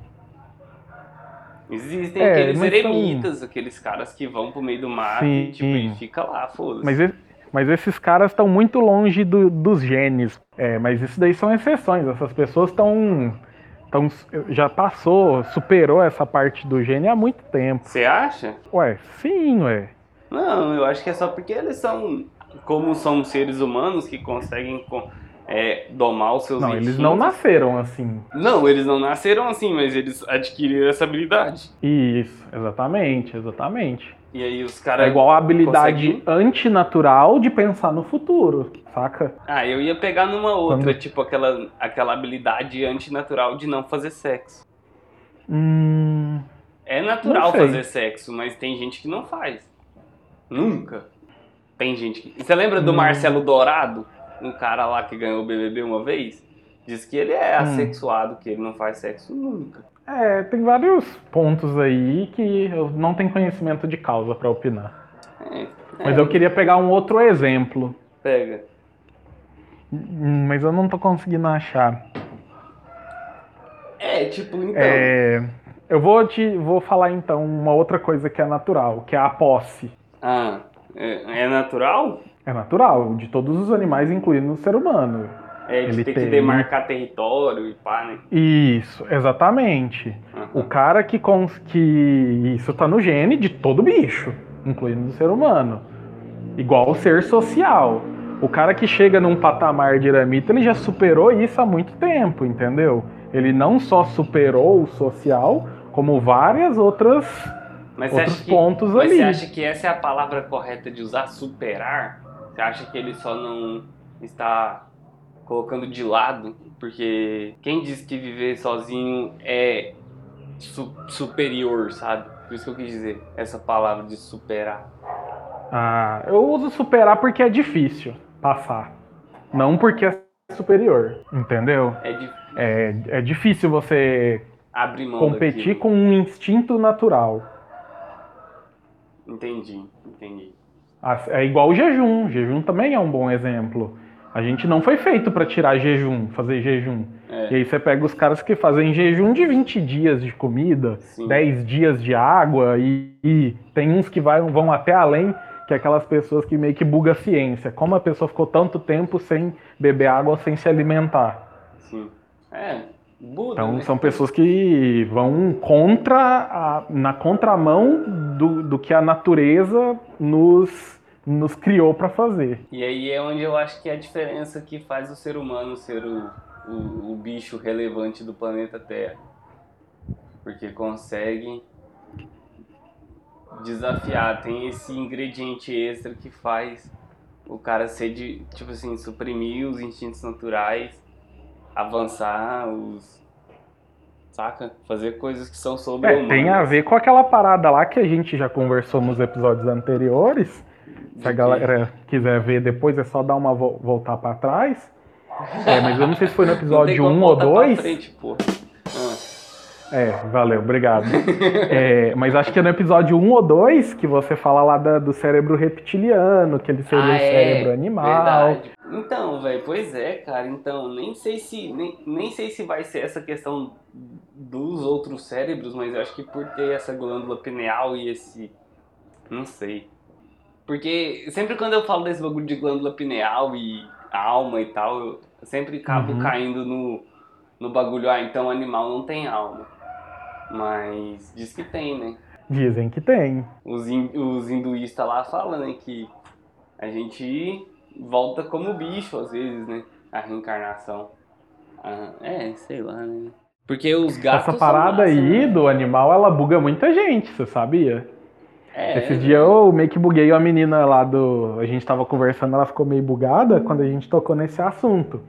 Existem É, aqueles mas são- eremitas, aqueles caras que vão pro meio do mato Sim, e, tipo, e fica lá, foda-se. Mas, mas esses caras estão muito longe do- dos genes. É, mas isso daí são exceções. Essas pessoas estão. Tão, já passou, superou essa parte do gene há muito tempo. Você acha? Ué, sim, ué. Não, eu acho que é só porque eles são, como são seres humanos que conseguem co- é, domar os seus Não, eles instintos. não nasceram assim. Não, eles não nasceram assim, mas eles adquiriram essa habilidade. Isso, exatamente, exatamente. E aí os caras. É igual a habilidade conseguem- antinatural de pensar no futuro, saca? Ah, eu ia pegar numa outra, Quando- tipo aquela, aquela habilidade antinatural de não fazer sexo. Hum. É natural fazer sexo, mas tem gente que não faz. Nunca. Tem gente que. Você lembra do Hum. Marcelo Dourado? Um cara lá que ganhou o BBB uma vez? Diz que ele é Hum. assexuado, que ele não faz sexo nunca. É, tem vários pontos aí que eu não tenho conhecimento de causa pra opinar. É, Mas é, eu queria pegar um outro exemplo. Pega. Hum, Mas eu não tô conseguindo achar. É, tipo, então. É, eu vou te vou falar então uma outra coisa que é natural, que é a posse. Ah, é, é natural? É natural, de todos os animais, incluindo o ser humano. É Ele ter tem- que demarcar território e pá, né? Isso, exatamente. Aham. O cara que, cons- que isso tá no gene de todo bicho, incluindo o ser humano. Igual o ser social. O cara que chega num patamar de eremita, ele já superou isso há muito tempo, entendeu? Ele não só superou o social, como várias outras Mas outros que, pontos mas ali. você acha que essa é a palavra correta de usar superar? Você acha que ele só não está colocando de lado? Porque quem diz que viver sozinho é su- superior, sabe? Por isso que eu quis dizer essa palavra de superar. Ah, eu uso superar porque é difícil passar. Não porque é superior, entendeu? É É, é difícil você competir daquilo. com um instinto natural. Entendi, entendi. Ah, É igual o jejum. Jejum também é um bom exemplo. A gente não foi feito para tirar jejum, fazer jejum. É. E aí você pega os caras que fazem jejum de 20 dias de comida, Sim. 10 dias de água, e, e tem uns que vai- vão até além, que é aquelas pessoas que meio que buga a ciência. Como a pessoa ficou tanto tempo sem beber água, sem se alimentar. Sim. É, Buda, Então né? são pessoas que vão contra a- na contramão do, do que a natureza nos, nos criou para fazer. E aí é onde eu acho que é a diferença que faz o ser humano ser o, o, o bicho relevante do planeta Terra. Porque consegue desafiar, tem esse ingrediente extra que faz o cara ser de, tipo assim, suprimir os instintos naturais, avançar os. Saca? Fazer coisas que são sobre É, tem a ver com aquela parada lá que a gente já conversou nos episódios anteriores. Se a galera quiser ver depois, é só dar uma vo- voltar para trás. É, mas eu não sei se foi no episódio 1 ou 2. Frente, pô. Ah, É, valeu, obrigado. É, mas acho que é no episódio 1 ou 2 que você fala lá da- do cérebro reptiliano, que ele seria Ah, o é, cérebro animal. Verdade. Então, velho, pois é, cara. Então, nem sei se nem, nem sei se vai ser essa questão dos outros cérebros, mas eu acho que por ter essa glândula pineal e esse não sei. Porque sempre quando eu falo desse bagulho de glândula pineal e alma e tal, eu sempre acabo Uhum. caindo no, no bagulho, ah, então animal não tem alma. Mas diz que tem, né? Dizem que tem. Os, hin- os hinduístas lá falam, né, que a gente volta como bicho às vezes, né? A reencarnação. Ah, é, sei lá, né? Porque os gatos. Essa parada massa, aí né? do animal, ela buga muita gente, você sabia? É, Esses dias eu meio que buguei uma menina lá do. A gente tava conversando, ela ficou meio bugada quando a gente tocou nesse assunto.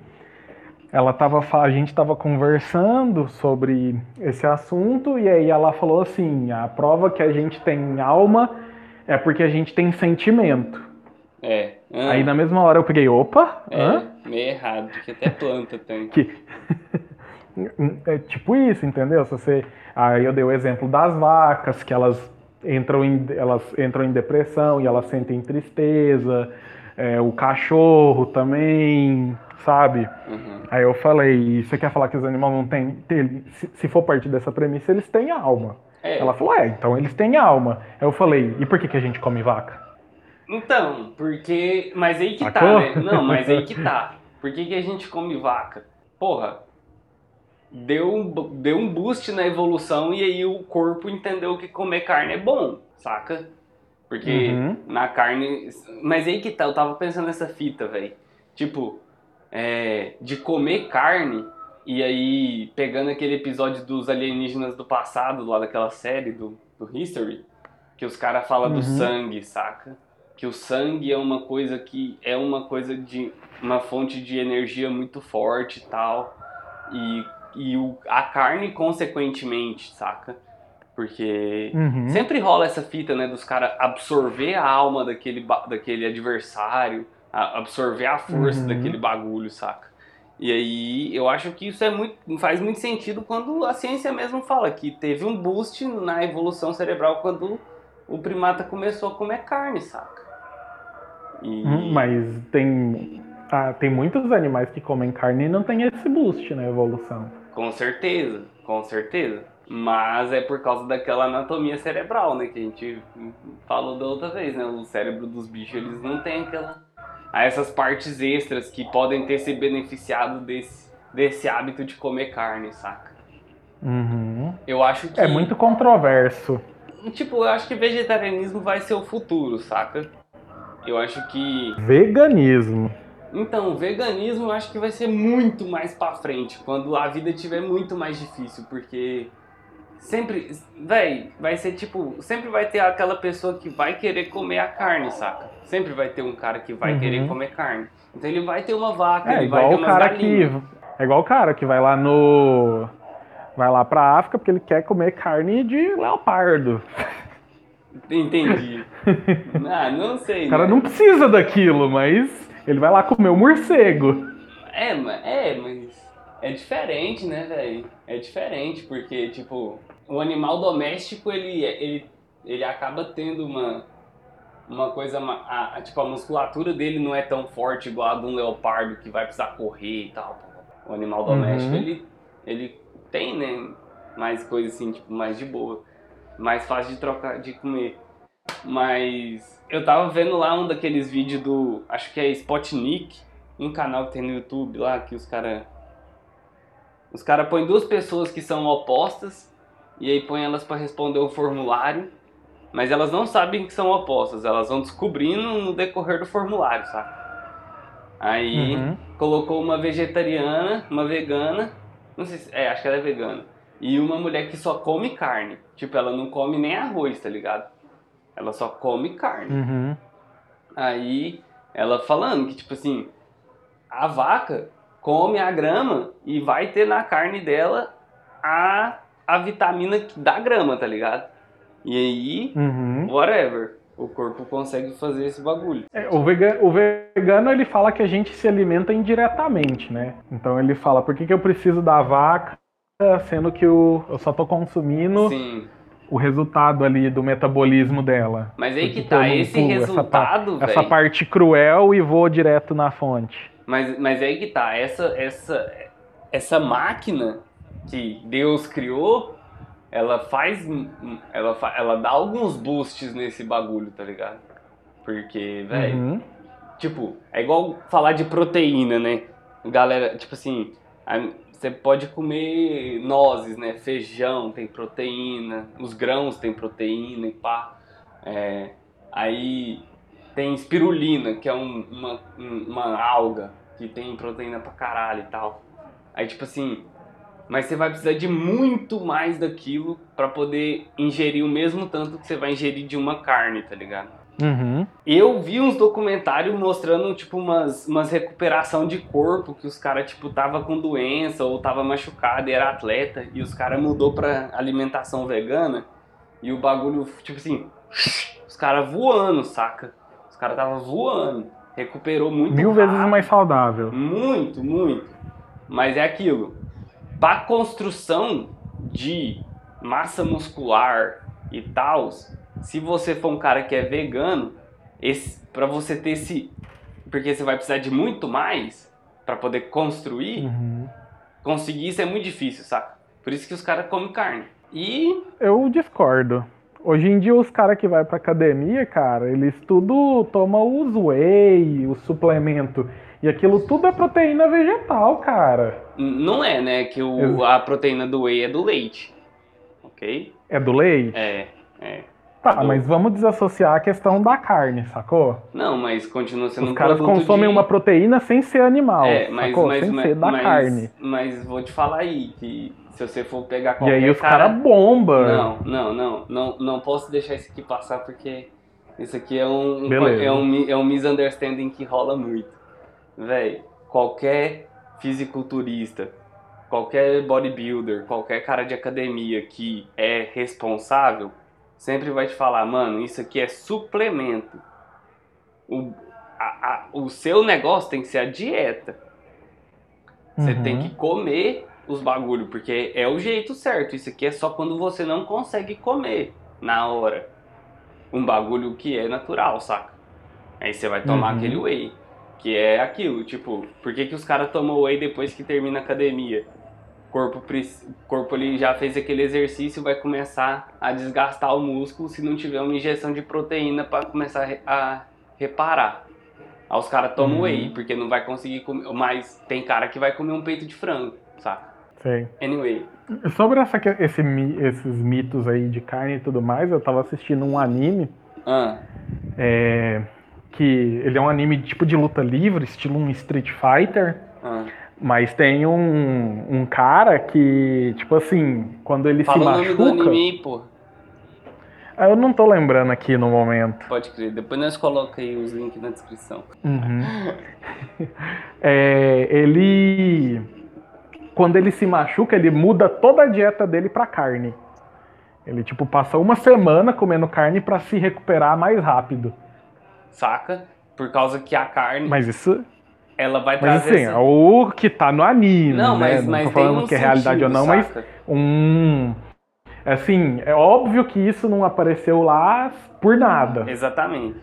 Ela tava, a gente tava conversando sobre esse assunto e aí ela falou assim: a prova que a gente tem alma é porque a gente tem sentimento. É. Ah, Aí na mesma hora eu peguei, opa, é, hã? meio errado, porque até planta tem. Que... é tipo isso, entendeu? Se você... Aí eu dei o exemplo das vacas, que elas entram em, elas entram em depressão e elas sentem tristeza. É, o cachorro também, sabe? Uhum. Aí eu falei, "E você quer falar que os animais não têm... Se, se for partir dessa premissa, eles têm alma. É, Ela falou, é, então eles têm alma. Aí eu falei, e por que, que a gente come vaca? Então, porque. Mas aí que tá, Sacou? né? Não, mas aí que tá. Por que, que a gente come vaca? Porra, deu um, deu um boost na evolução e aí o corpo entendeu que comer carne é bom, saca? Porque Uhum. na carne. Mas aí que tá, eu tava pensando nessa fita, velho. Tipo, é, de comer carne e aí pegando aquele episódio dos alienígenas do passado, lá daquela série do, do History, que os caras falam do Uhum. sangue, saca? Que o sangue é uma coisa que é uma coisa de uma fonte de energia muito forte e tal. E, e o, a carne, consequentemente, saca? Porque Uhum. Sempre rola essa fita, né, dos caras absorver a alma daquele, daquele adversário, a- absorver a força Uhum. daquele bagulho, saca? E aí eu acho que isso é muito, faz muito sentido quando a ciência mesmo fala que teve um boost na evolução cerebral quando o primata começou a comer carne, saca? E... Hum, Mas tem, ah, tem muitos animais que comem carne e não tem esse boost na evolução. Com certeza, com certeza. Mas é por causa daquela anatomia cerebral, né? Que a gente falou da outra vez, né? O cérebro dos bichos, eles não tem aquela... Há essas partes extras que podem ter se beneficiado desse, desse hábito de comer carne, saca? Uhum. Eu acho que... É muito controverso. Tipo, eu acho que vegetarianismo vai ser o futuro, saca? Eu acho que... Veganismo. Então, o veganismo eu acho que vai ser muito mais pra frente, quando a vida tiver muito mais difícil, porque sempre, véi, vai ser tipo, sempre vai ter aquela pessoa que vai querer comer a carne, saca? Sempre vai ter um cara que vai Uhum. querer comer carne. Então ele vai ter uma vaca, É ele vai igual ter o cara galinhas. que. É igual o cara que vai lá no. Vai lá pra África porque ele quer comer carne de leopardo. Entendi. ah, não sei. O cara né? não precisa daquilo, mas ele vai lá comer o morcego. É, é, mas é diferente, né, velho? É diferente, porque, tipo, o animal doméstico, ele, ele, ele acaba tendo uma, uma coisa, a, a- tipo, a musculatura dele não é tão forte igual a de um leopardo que vai precisar correr e tal. O animal doméstico, Uhum. ele, ele tem, né, mais coisa assim, tipo, mais de boa. Mais fácil de trocar, de comer. Mas eu tava vendo lá um daqueles vídeos do, acho que é Spotnik, um canal que tem no YouTube lá que os cara os cara põem duas pessoas que são opostas e aí põe elas pra responder o formulário, mas elas não sabem que são opostas, elas vão descobrindo no decorrer do formulário, sabe? Aí Uhum. colocou uma vegetariana, uma vegana, não sei se, é, acho que ela é vegana, e uma mulher que só come carne. Tipo, ela não come nem arroz, tá ligado? Ela só come carne. Uhum. Aí ela falando que, tipo assim, a vaca come a grama e vai ter na carne dela a, a vitamina que- da grama, tá ligado? E aí, Uhum. whatever, o corpo consegue fazer esse bagulho. É, o, vega- o vegano ele fala que a gente se alimenta indiretamente, né? Então ele fala, por que, que eu preciso da vaca, sendo que eu, eu só tô consumindo Sim. O resultado ali do metabolismo dela. Mas aí que tá, esse pulo essa resultado, Essa velho. parte cruel e vou direto na fonte. Mas, mas aí que tá, essa, essa, essa máquina que Deus criou, ela faz. Ela, ela dá alguns boosts nesse bagulho, tá ligado? Porque, velho. Uhum. Tipo, é igual falar de proteína, né? Galera, tipo assim, a- você pode comer nozes, né? Feijão tem proteína, os grãos tem proteína e pá. É, aí tem espirulina, que é um- uma, um- uma alga que tem proteína pra caralho e tal. Aí, tipo assim, mas você vai precisar de muito mais daquilo pra poder ingerir o mesmo tanto que você vai ingerir de uma carne, tá ligado? Uhum. Eu vi uns documentários mostrando, tipo, umas, umas recuperação de corpo, que os caras, tipo, tava com doença ou tava machucado e era atleta, e os caras mudou pra alimentação vegana, e o bagulho, tipo assim, os caras voando, saca? Os caras tava voando, recuperou muito Mil vezes rápido. mais saudável. Muito, muito. Mas é aquilo. Para construção de massa muscular e tal, se você for um cara que é vegano, esse, para você ter esse, porque você vai precisar de muito mais para poder construir, Uhum. conseguir isso é muito difícil, saca? Por isso que os caras comem carne. E Eu discordo. Hoje em dia, os caras que vai pra academia, cara, eles tudo tomam os whey, o suplemento. E aquilo tudo é proteína vegetal, cara. não é, né, que o, a proteína do whey é do leite. OK? É do leite? É, é. Tá, do- mas vamos desassociar a questão da carne, sacou? Não, mas continua sendo Os um caras consomem de... uma proteína sem ser animal, É, mas, sacou? mas, sem mas, ser da mas- carne. mas vou te falar aí que se você for pegar E qualquer aí os cara... caras bomba. Não, não, não, não, não posso deixar isso aqui passar porque isso aqui é um, Beleza. é um, é um misunderstanding que rola muito. Véi, qualquer fisiculturista, qualquer bodybuilder, qualquer cara de academia que é responsável, sempre vai te falar, mano, isso aqui é suplemento. O, a- a- o seu negócio tem que ser a dieta. Você Uhum. tem que comer os bagulho, porque é o jeito certo. Isso aqui é só quando você não consegue comer na hora. Um bagulho que é natural, saca? Aí você vai tomar Uhum. aquele whey. Que é aquilo, tipo, por que, que os caras tomam whey depois que termina a academia? O corpo, o corpo ele já fez aquele exercício vai começar a desgastar o músculo se não tiver uma injeção de proteína para começar a re- a reparar. Aí os caras tomam Uhum. whey, porque não vai conseguir comer. Mas tem cara que vai comer um peito de frango, saca? Sei. Anyway. Sobre essa, esse esses mitos aí de carne e tudo mais, eu tava assistindo um anime Ah, é, que ele é um anime tipo de luta livre, estilo um Street Fighter, ah. Mas tem um, um cara que, tipo assim, quando ele Fala se o nome do machuca. anime pô. Ah, Eu não tô lembrando aqui no momento. Pode crer. Depois nós coloca aí os links na descrição. Uhum. É, ele. Quando ele se machuca, ele muda toda a dieta dele pra carne. Ele, tipo, passa uma semana comendo carne pra se recuperar mais rápido. Saca? Por causa que a carne, Mas isso. Ela vai Mas trazer. assim, essa- o que tá no anime. Não, né? mas, não mas tô tem falando um que é realidade ou não, mas saca? um. Assim, é óbvio que isso não apareceu lá por nada. Exatamente.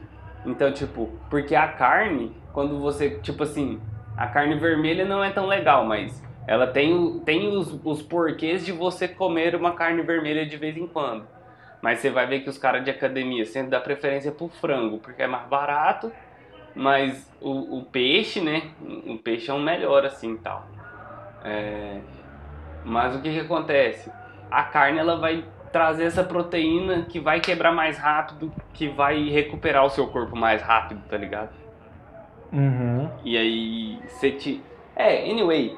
Então, tipo, porque a carne, quando você, tipo assim, a carne vermelha não é tão legal, mas ela tem, tem os, os porquês de você comer uma carne vermelha de vez em quando. Mas você vai ver que os caras de academia sempre dá preferência pro frango, porque é mais barato, mas o, o peixe, né? O peixe é um melhor assim tal. É, mas o que que acontece? A carne ela vai trazer essa proteína que vai quebrar mais rápido, que vai recuperar o seu corpo mais rápido, tá ligado? Uhum. E aí você te. É, anyway.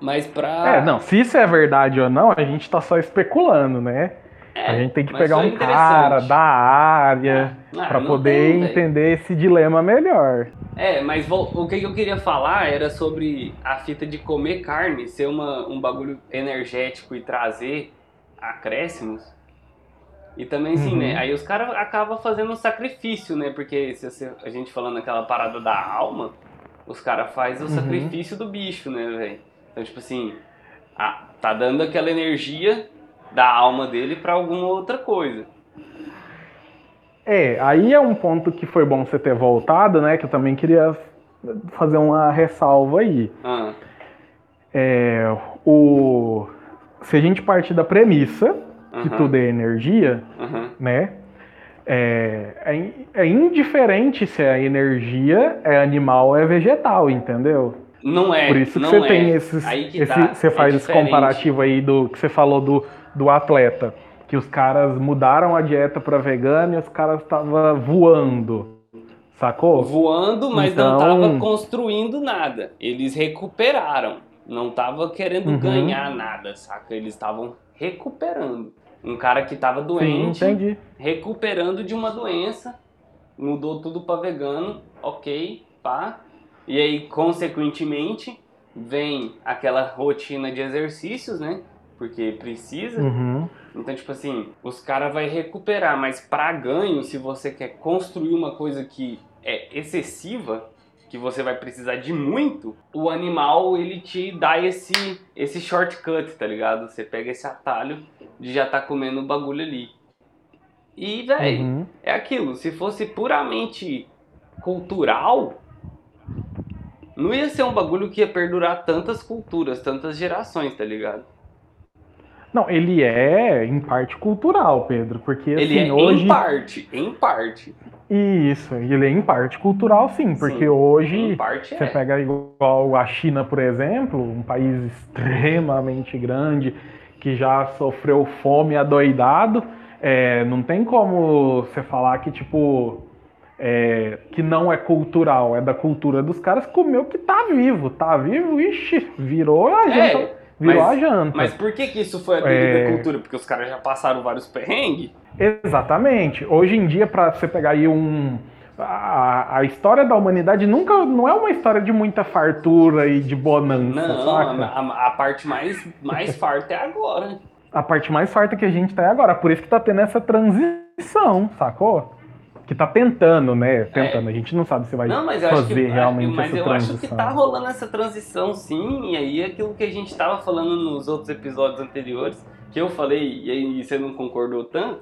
Mas pra. É, não, se isso é verdade ou não, a gente tá só especulando, né? É, a gente tem que pegar foi um cara da área Ah, pra não poder tem, entender esse dilema melhor. É, mas vol- o que eu queria falar era sobre a fita de comer carne ser uma, um bagulho energético e trazer acréscimos. E também assim, Uhum. né? Aí os caras acabam fazendo um sacrifício, né? Porque se a gente falando aquela parada da alma, os caras fazem o Uhum. sacrifício do bicho, né, velho? Então, tipo assim, a- tá dando aquela energia da alma dele pra alguma outra coisa. É, aí é um ponto que foi bom você ter voltado, né? Que eu também queria fazer uma ressalva aí. Ah, É, o, se a gente partir da premissa que Aham. tudo é energia, aham. né? É, é, é indiferente se a energia é animal ou é vegetal, entendeu? Não é. Por isso que você é. tem esses. Que esse- tá, você é faz esse comparativo aí do que você falou do, do atleta. Que os caras mudaram a dieta para vegano e os caras estavam voando. Sacou? Voando, mas Então- não tava construindo nada. Eles recuperaram. Não tava querendo Uhum. ganhar nada, saca? Eles estavam recuperando. Um cara que tava Sim, doente, entendi. recuperando de uma doença, mudou tudo pra vegano, ok, pá. E aí, consequentemente, vem aquela rotina de exercícios, né? Porque precisa. Uhum. Então, tipo assim, os caras vai recuperar, mas pra ganho, se você quer construir uma coisa que é excessiva, que você vai precisar de muito, o animal ele te dá esse esse shortcut, tá ligado? Você pega esse atalho de já tá comendo o bagulho ali. E, véi, Uhum. é aquilo, se fosse puramente cultural, não ia ser um bagulho que ia perdurar tantas culturas, tantas gerações, tá ligado? Não, ele é em parte cultural, Pedro, porque Ele assim, é hoje. em parte, em parte. Isso, ele é em parte cultural, sim, porque Sim, hoje você é. pega igual a China, por exemplo, um país extremamente grande que já sofreu fome adoidado, é, não tem como você falar que tipo é, que não é cultural, é da cultura dos caras comer o que tá vivo, tá vivo, ixi, virou a janta, É, virou mas- a janta. Mas por que que isso foi a devida É. cultura? Porque os caras já passaram vários perrengues? Exatamente. Hoje em dia, para você pegar aí um. A, a história da humanidade nunca não é uma história de muita fartura e de bonança, Não, a- a parte mais, mais farta é agora. A parte mais farta que a gente tá é agora. Por isso que tá tendo essa transição, sacou? Que tá tentando, né? Tentando. A gente não sabe se vai É. Não, mas eu fazer que, realmente mas essa eu transição. acho que tá rolando essa transição sim, e aí aquilo que a gente tava falando nos outros episódios anteriores, que eu falei e aí você não concordou tanto,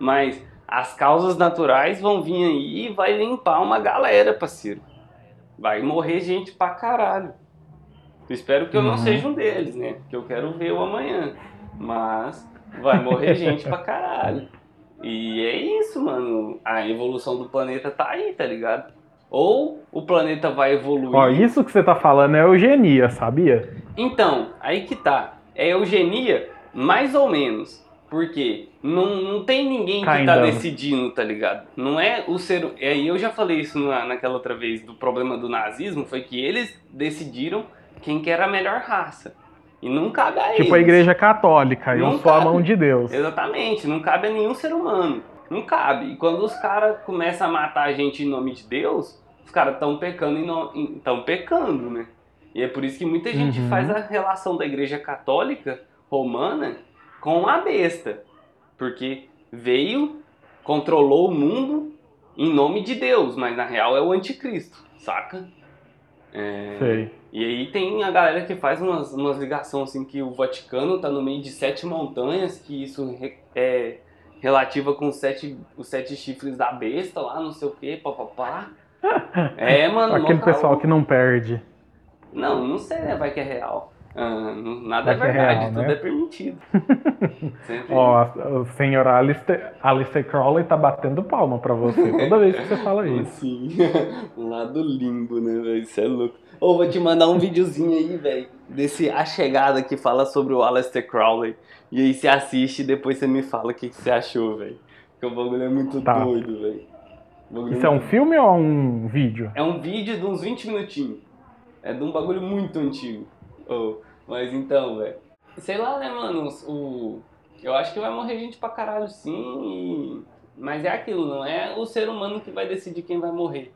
mas as causas naturais vão vir aí e vai limpar uma galera, parceiro. Vai morrer gente pra caralho. Eu espero que eu não Uhum. seja um deles, né? Que eu quero ver o amanhã. Mas vai morrer gente pra caralho. E é isso, mano. A evolução do planeta tá aí, tá ligado? Ou o planeta vai evoluir. Ó, isso que você tá falando é eugenia, sabia? Então, aí que tá. É eugenia, mais ou menos. Porque não, não tem ninguém que tá decidindo, tá ligado? Não é o ser. E aí eu já falei isso na, naquela outra vez do problema do nazismo, foi que eles decidiram quem que era a melhor raça. E não cabe a eles. Tipo a igreja católica, eu Não sou a cabe. mão de Deus. Exatamente, não cabe a nenhum ser humano. Não cabe. E quando os caras começam a matar a gente em nome de Deus, os caras estão pecando em estão pecando, né? E é por isso que muita gente Uhum. faz a relação da igreja católica romana com a besta. Porque veio, controlou o mundo em nome de Deus, mas na real é o anticristo, saca? É... Sei. E aí tem a galera que faz umas, umas ligações assim que o Vaticano tá no meio de sete montanhas, que isso re- é relativa com os sete, os sete chifres da besta lá, não sei o que, papapá. É, mano. Aquele pessoal que não perde. Não, não sei, né? Vai que é real. Ah, nada é é verdade, real, tudo né? é permitido. Ó, o senhor Alistair, Alistair Crowley tá batendo palma pra você toda vez que você fala isso. um lado limbo, né, velho? Isso é louco. Ô, vou te mandar um videozinho aí, velho, desse A Chegada que fala sobre o Aleister Crowley. E aí você assiste e depois você me fala o que, que você achou, velho. Porque o bagulho é muito Tá. doido, velho. Bagulho Isso é um filme ou é um vídeo? É um vídeo de uns 20 minutinhos. É de um bagulho muito antigo. Ô, mas então, velho. Sei lá, né, mano? O... Eu acho que vai morrer gente pra caralho sim. Mas é aquilo, não é o ser humano que vai decidir quem vai morrer.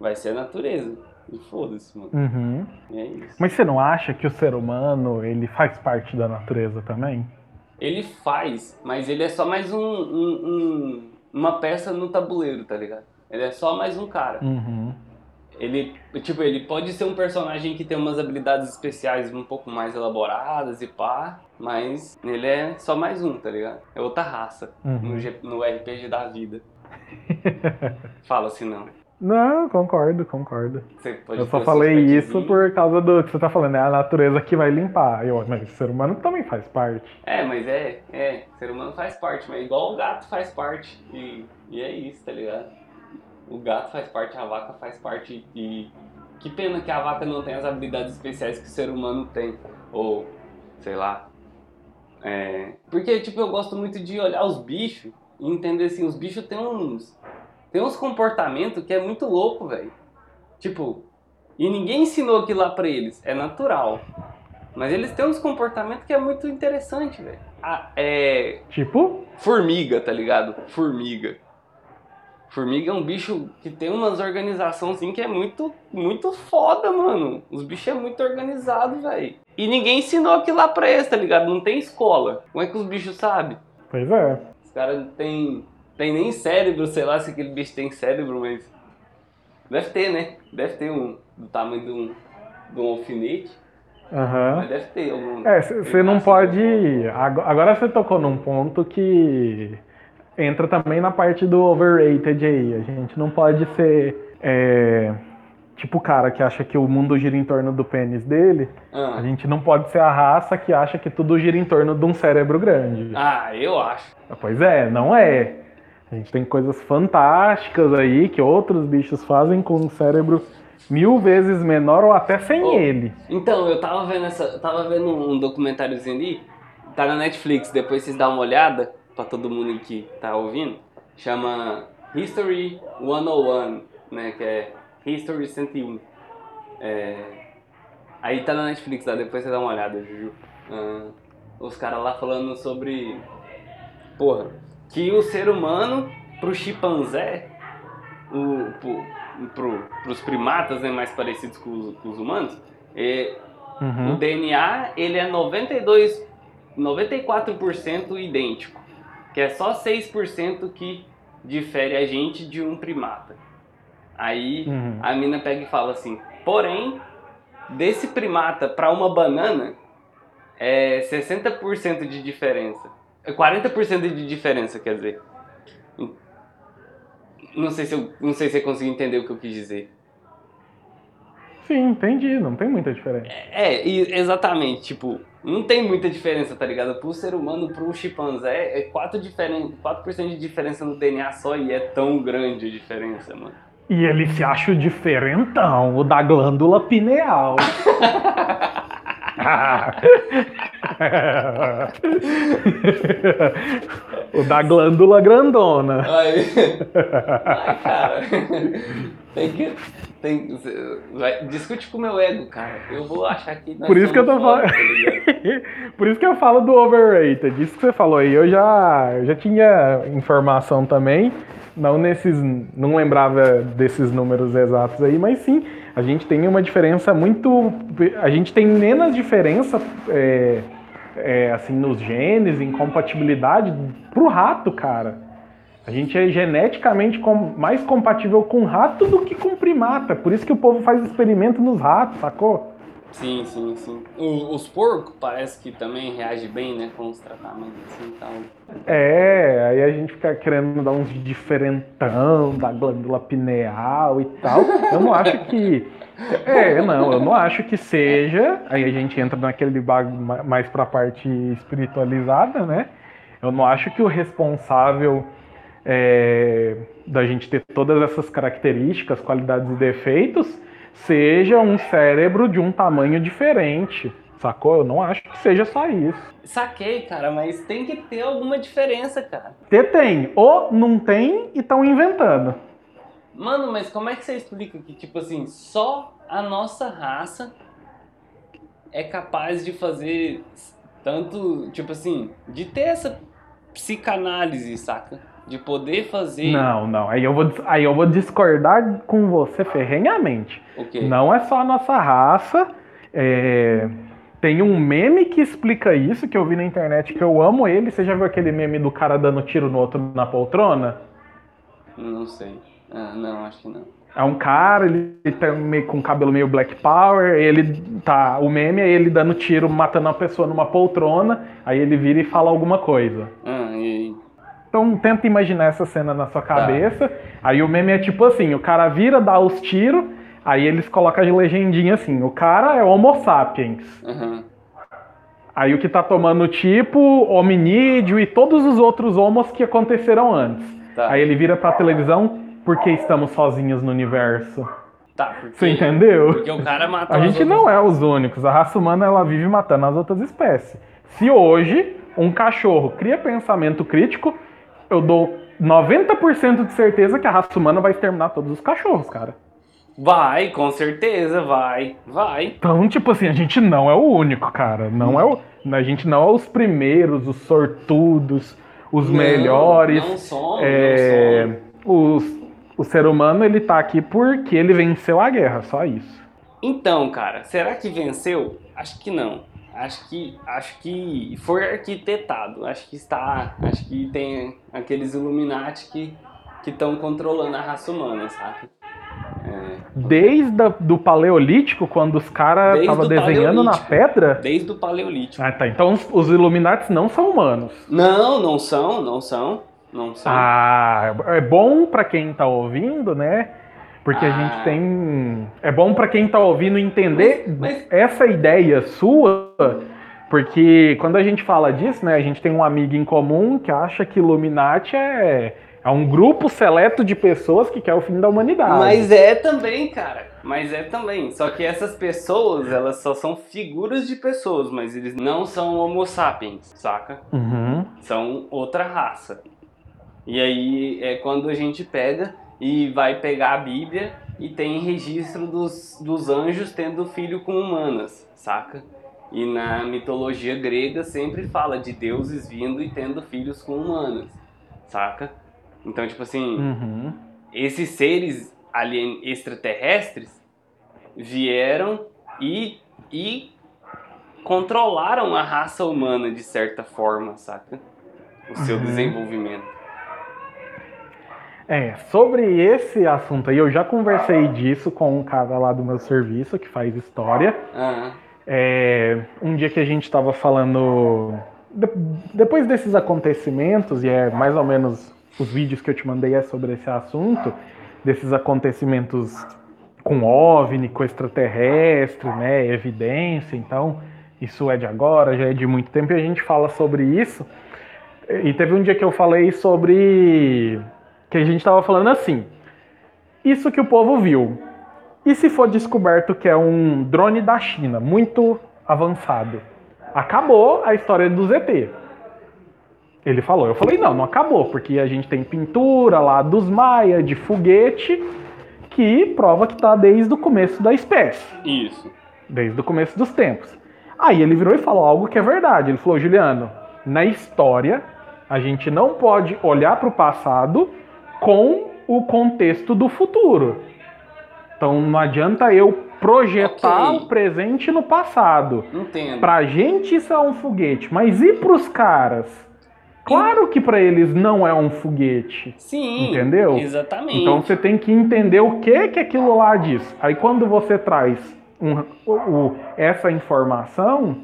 Vai ser a natureza. E foda-se, mano. Uhum. E é isso. Mas você não acha que o ser humano ele faz parte da natureza também? Ele faz, mas ele é só mais um, um- um- uma peça no tabuleiro, tá ligado? Ele é só mais um cara. Uhum. Ele, tipo, ele pode ser um personagem que tem umas habilidades especiais um pouco mais elaboradas e pá, mas ele é só mais um, tá ligado? É outra raça Uhum. no, G- no RPG da vida. Fala assim não. Não, concordo, concordo. Você pode Eu só falei isso por causa do que você tá falando, é a natureza que vai limpar. Eu, mas o ser humano também faz parte. É, mas é, é, ser humano faz parte, mas igual o gato faz parte. E, e é isso, tá ligado? O gato faz parte, a vaca faz parte. E que pena que a vaca não tem as habilidades especiais que o ser humano tem. Ou, sei lá. É, porque, tipo, eu gosto muito de olhar os bichos e entender assim, os bichos têm uns. Tem uns comportamentos que é muito louco, velho. Tipo, e ninguém ensinou aquilo lá pra eles. É natural. Mas eles têm uns comportamentos que é muito interessante, velho. Ah, é. Tipo, Formiga, tá ligado? Formiga. Formiga é um bicho que tem umas organizações assim que é muito, muito foda, mano. Os bichos é muito organizado, velho. E ninguém ensinou aquilo lá pra eles, tá ligado? Não tem escola. Como é que os bichos sabem? pois é. Os caras não tem, tem nem cérebro, sei lá se aquele bicho tem cérebro, mas. Deve ter, né? Deve ter um. Do tamanho de um, de um alfinete. Aham. Mas deve ter algum. É, você não pode. ago- Agora você tocou num ponto que entra também na parte do overrated aí. A gente não pode ser. é, tipo o cara que acha que o mundo gira em torno do pênis dele. Ah. A gente não pode ser a raça que acha que tudo gira em torno de um cérebro grande. Ah, eu acho. Pois é, não é. A gente tem coisas fantásticas aí que outros bichos fazem com um cérebro mil vezes menor ou até sem Oh. ele. Então, eu tava vendo essa. Eu tava vendo um documentáriozinho ali, tá na Netflix, depois vocês dão uma olhada, pra todo mundo que tá ouvindo. Chama History 101, né? Que é History 101. É, aí tá na Netflix, tá? depois você dá uma olhada, Juju. Ah, os caras lá falando sobre. Porra, que o ser humano, pro chimpanzé, o, pro, pro, pros primatas né, mais parecidos com os, com os humanos, é, o Uhum. DNA ele é 92, 94% idêntico, que é só 6% que difere a gente de um primata. Aí Uhum. a mina pega e fala assim: porém, desse primata para uma banana é 60% de diferença. É 40% de diferença, quer dizer. Não sei se eu não sei se você conseguiu entender o que eu quis dizer. Sim, entendi. Não tem muita diferença. É, e- exatamente, tipo, não tem muita diferença, tá ligado? Pro ser humano, pro chimpanzé, é 4%, diferen... 4 de diferença no DNA só e é tão grande a diferença, mano. E ele se acha o diferentão, o da glândula pineal. o da glândula grandona. Aí, ai, cara, tem que. Tem, vai, discute com o meu ego, cara. Eu vou achar que. Por isso que eu tô falando. tá? Por isso que eu falo do overrated. Isso que você falou aí, eu já, eu já tinha informação também. Não nesses. Não lembrava desses números exatos aí, mas sim, a gente tem uma diferença muito. A gente tem menos diferença. é, é, assim, nos genes, em compatibilidade pro rato, cara. A gente é geneticamente com- mais compatível com rato do que com primata. Por isso que o povo faz experimento nos ratos, sacou? Sim, sim, sim. O- os porcos parece que também reagem bem, né? Com os tratamentos assim e tal. É, aí a gente fica querendo dar uns diferentão da glândula pineal e tal. Eu não acho que. É, não, eu não acho que seja. Aí a gente entra naquele bagulho ma- mais pra parte espiritualizada, né? Eu não acho que o responsável é, da gente ter todas essas características, qualidades e defeitos seja um cérebro de um tamanho diferente. Sacou? Eu não acho que seja só isso. Saquei, cara, mas tem que ter alguma diferença, cara. Ter tem, ou não tem e estão inventando. Mano, mas como é que você explica que, tipo assim, só a nossa raça é capaz de fazer tanto, tipo assim, de ter essa psicanálise, saca? De poder fazer Não, não. Aí eu, vou, aí eu vou discordar com você ferrenhamente. o quê? Não é só a nossa raça. é, Tem um meme que explica isso, que eu vi na internet, que eu amo ele. Você já viu aquele meme do cara dando tiro no outro na poltrona? Não sei. Ah, não, acho que não. É um cara, ele tá meio com cabelo meio black power, ele tá. O meme é ele dando tiro, matando uma pessoa numa poltrona, aí ele vira e fala alguma coisa. Aí? Então tenta imaginar essa cena na sua cabeça. Aí o meme é tipo assim, o cara vira, dá os tiros, aí eles colocam a legendinha assim, o cara é homo sapiens. Aham. Aí o que tá tomando tipo, hominídeo e todos os outros homos que aconteceram antes. Tá. Aí ele vira pra televisão, porque estamos sozinhos no universo. Tá, porque, Você entendeu? Porque o cara matou A gente outras- não é os únicos. A raça humana ela vive matando as outras espécies. Se hoje um cachorro cria pensamento crítico, eu dou 90% de certeza que a raça humana vai exterminar todos os cachorros, cara. Vai, com certeza, vai. Vai. Então, tipo assim, a gente não é o único, cara. Não é o, a gente não é os primeiros, os sortudos, os Não, melhores. Não somos, É, não somos. os- o ser humano ele tá aqui porque ele venceu a guerra, só isso. Então, cara, será que venceu? Acho que não. Acho que, acho que foi arquitetado. Acho que está. Acho que tem aqueles Illuminati que estão controlando a raça humana, sabe? É, Desde a- do paleolítico, quando os caras estavam o desenhando na pedra. desde o Paleolítico. Ah, tá. Então os, os Illuminates não são humanos. Não, não são, não são. Não são. Ah, é bom pra quem tá ouvindo, né? Porque a Ah. gente tem. É bom pra quem tá ouvindo entender Mas- mas- essa ideia sua. Porque quando a gente fala disso, né? A gente tem um amigo em comum que acha que Illuminati é, é um grupo seleto de pessoas que quer o fim da humanidade. Mas é também, cara. Mas é também. Só que essas pessoas, elas só são figuras de pessoas, mas eles não são homo sapiens, saca? Uhum. São outra raça. E aí é quando a gente pega e vai pegar a Bíblia e tem registro dos, dos anjos tendo filho com humanas, saca? E na mitologia grega sempre fala de deuses vindo e tendo filhos com humanas, saca? Então, tipo assim, Uhum. esses seres alien extraterrestres vieram e, e controlaram a raça humana de certa forma, saca? O seu Uhum. desenvolvimento. É, sobre esse assunto aí, eu já conversei disso com um cara lá do meu serviço que faz história. Ah, É, um dia que a gente estava falando. de- depois desses acontecimentos, e é mais ou menos os vídeos que eu te mandei é sobre esse assunto, desses acontecimentos com OVNI, com extraterrestre, né? Evidência, então isso é de agora, já é de muito tempo, e a gente fala sobre isso. E teve um dia que eu falei sobre. Que a gente estava falando assim. Isso que o povo viu. E se for descoberto que é um drone da China, muito avançado? Acabou a história do ZT. Ele falou. Eu falei, não, não acabou, porque a gente tem pintura lá dos Maia, de foguete, que prova que tá desde o começo da espécie, isso. desde o começo dos tempos. Aí ele virou e falou algo que é verdade. Ele falou, Juliano, na história, a gente não pode olhar para o passado com o contexto do futuro. Então não adianta eu projetar Ok. o presente no passado. Entendo. Pra gente isso é um foguete, mas e pros caras? Claro que pra eles não é um foguete. Sim. Entendeu? Exatamente. Então você tem que entender o que que aquilo lá diz. Aí quando você traz um- o- o- essa informação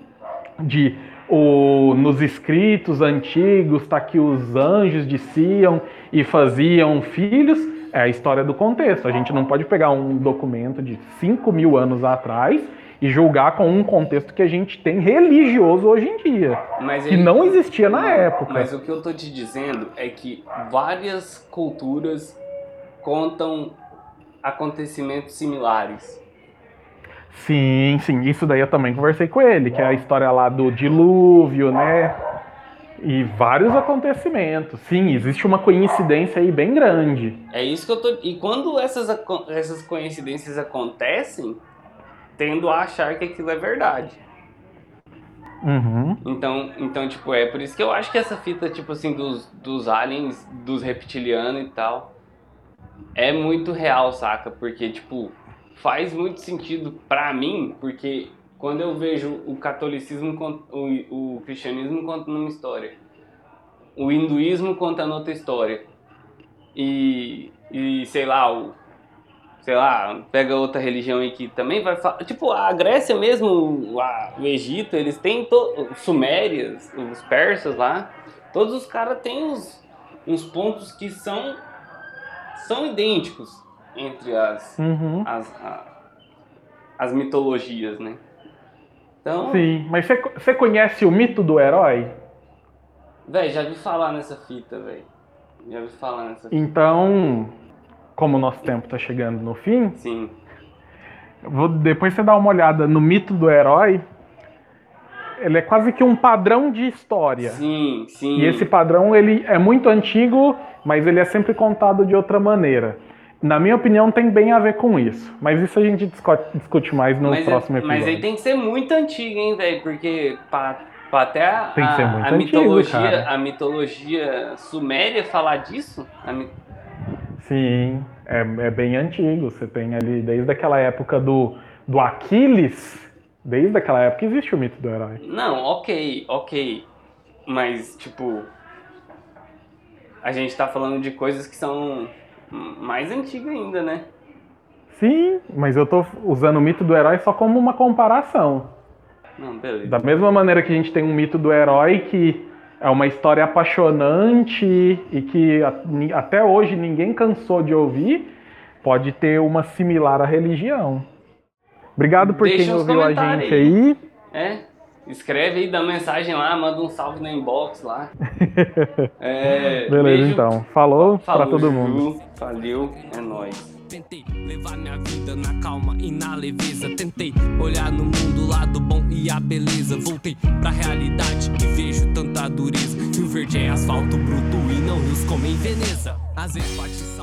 de o, nos escritos antigos tá que os anjos desciam e faziam filhos, é a história do contexto. A gente não pode pegar um documento de 5 mil anos atrás e julgar com um contexto que a gente tem religioso hoje em dia, Mas que ele- não existia na época. Mas o que eu tô te dizendo é que várias culturas contam acontecimentos similares. Sim, sim, isso daí eu também conversei com ele, que é a história lá do dilúvio, né? E vários acontecimentos. Sim, existe uma coincidência aí bem grande. É isso que eu tô. E quando essas, essas coincidências acontecem, tendo a achar que aquilo é verdade. Uhum. Então, então, tipo, é por isso que eu acho que essa fita, tipo assim, dos, dos aliens, dos reptilianos e tal, é muito real, saca? Porque, tipo, faz muito sentido pra mim, porque quando eu vejo o catolicismo, o, o cristianismo contando uma história, o hinduísmo contando outra história, e, e sei lá, o, sei lá, pega outra religião aí que também vai falar. Tipo, a Grécia mesmo, a- o Egito, eles têm to, os sumérias, os persas lá, todos os caras têm os, uns pontos que são, são idênticos entre as, Uhum. as, a- as mitologias, né? Então, Sim, mas você- conhece o mito do herói? velho, já vi falar nessa fita, velho. Já vi falar nessa fita. Então, como o nosso tempo tá chegando no fim, Sim. vou depois você dá uma olhada no mito do herói. Ele é quase que um padrão de história. Sim, sim. E esse padrão ele é muito antigo, mas ele é sempre contado de outra maneira. Na minha opinião, tem bem a ver com isso. Mas isso a gente discute, mais no mas, é- próximo episódio. mas aí tem que ser muito antigo, hein, velho? Porque pra, pra até a, Tem que ser muito a antigo, mitologia, cara. a mitologia suméria falar disso, mi- Sim, é, é bem antigo. Você tem ali, desde aquela época do, do Aquiles, desde aquela época existe o mito do herói. Não, ok, ok. Mas, tipo. A gente tá falando de coisas que são mais antigas ainda, né? Sim, mas eu tô usando o mito do herói só como uma comparação. Não, beleza. Da mesma maneira que a gente tem um mito do herói que é uma história apaixonante e que até hoje ninguém cansou de ouvir, pode ter uma similar à religião. Obrigado por Deixa quem ouviu a gente aí. aí. É? Escreve aí, dá mensagem lá, manda um salve no inbox lá. É, Beleza, beijo. então. Falou, pra Falou, todo mundo. Ju. Valeu, é nóis. Tentei levar minha vida na calma e na leveza. Tentei olhar no mundo o lado bom e a beleza. Voltei pra realidade e vejo tanta dureza. Rio Verde é asfalto bruto e não rios como em Veneza. Às vezes bate.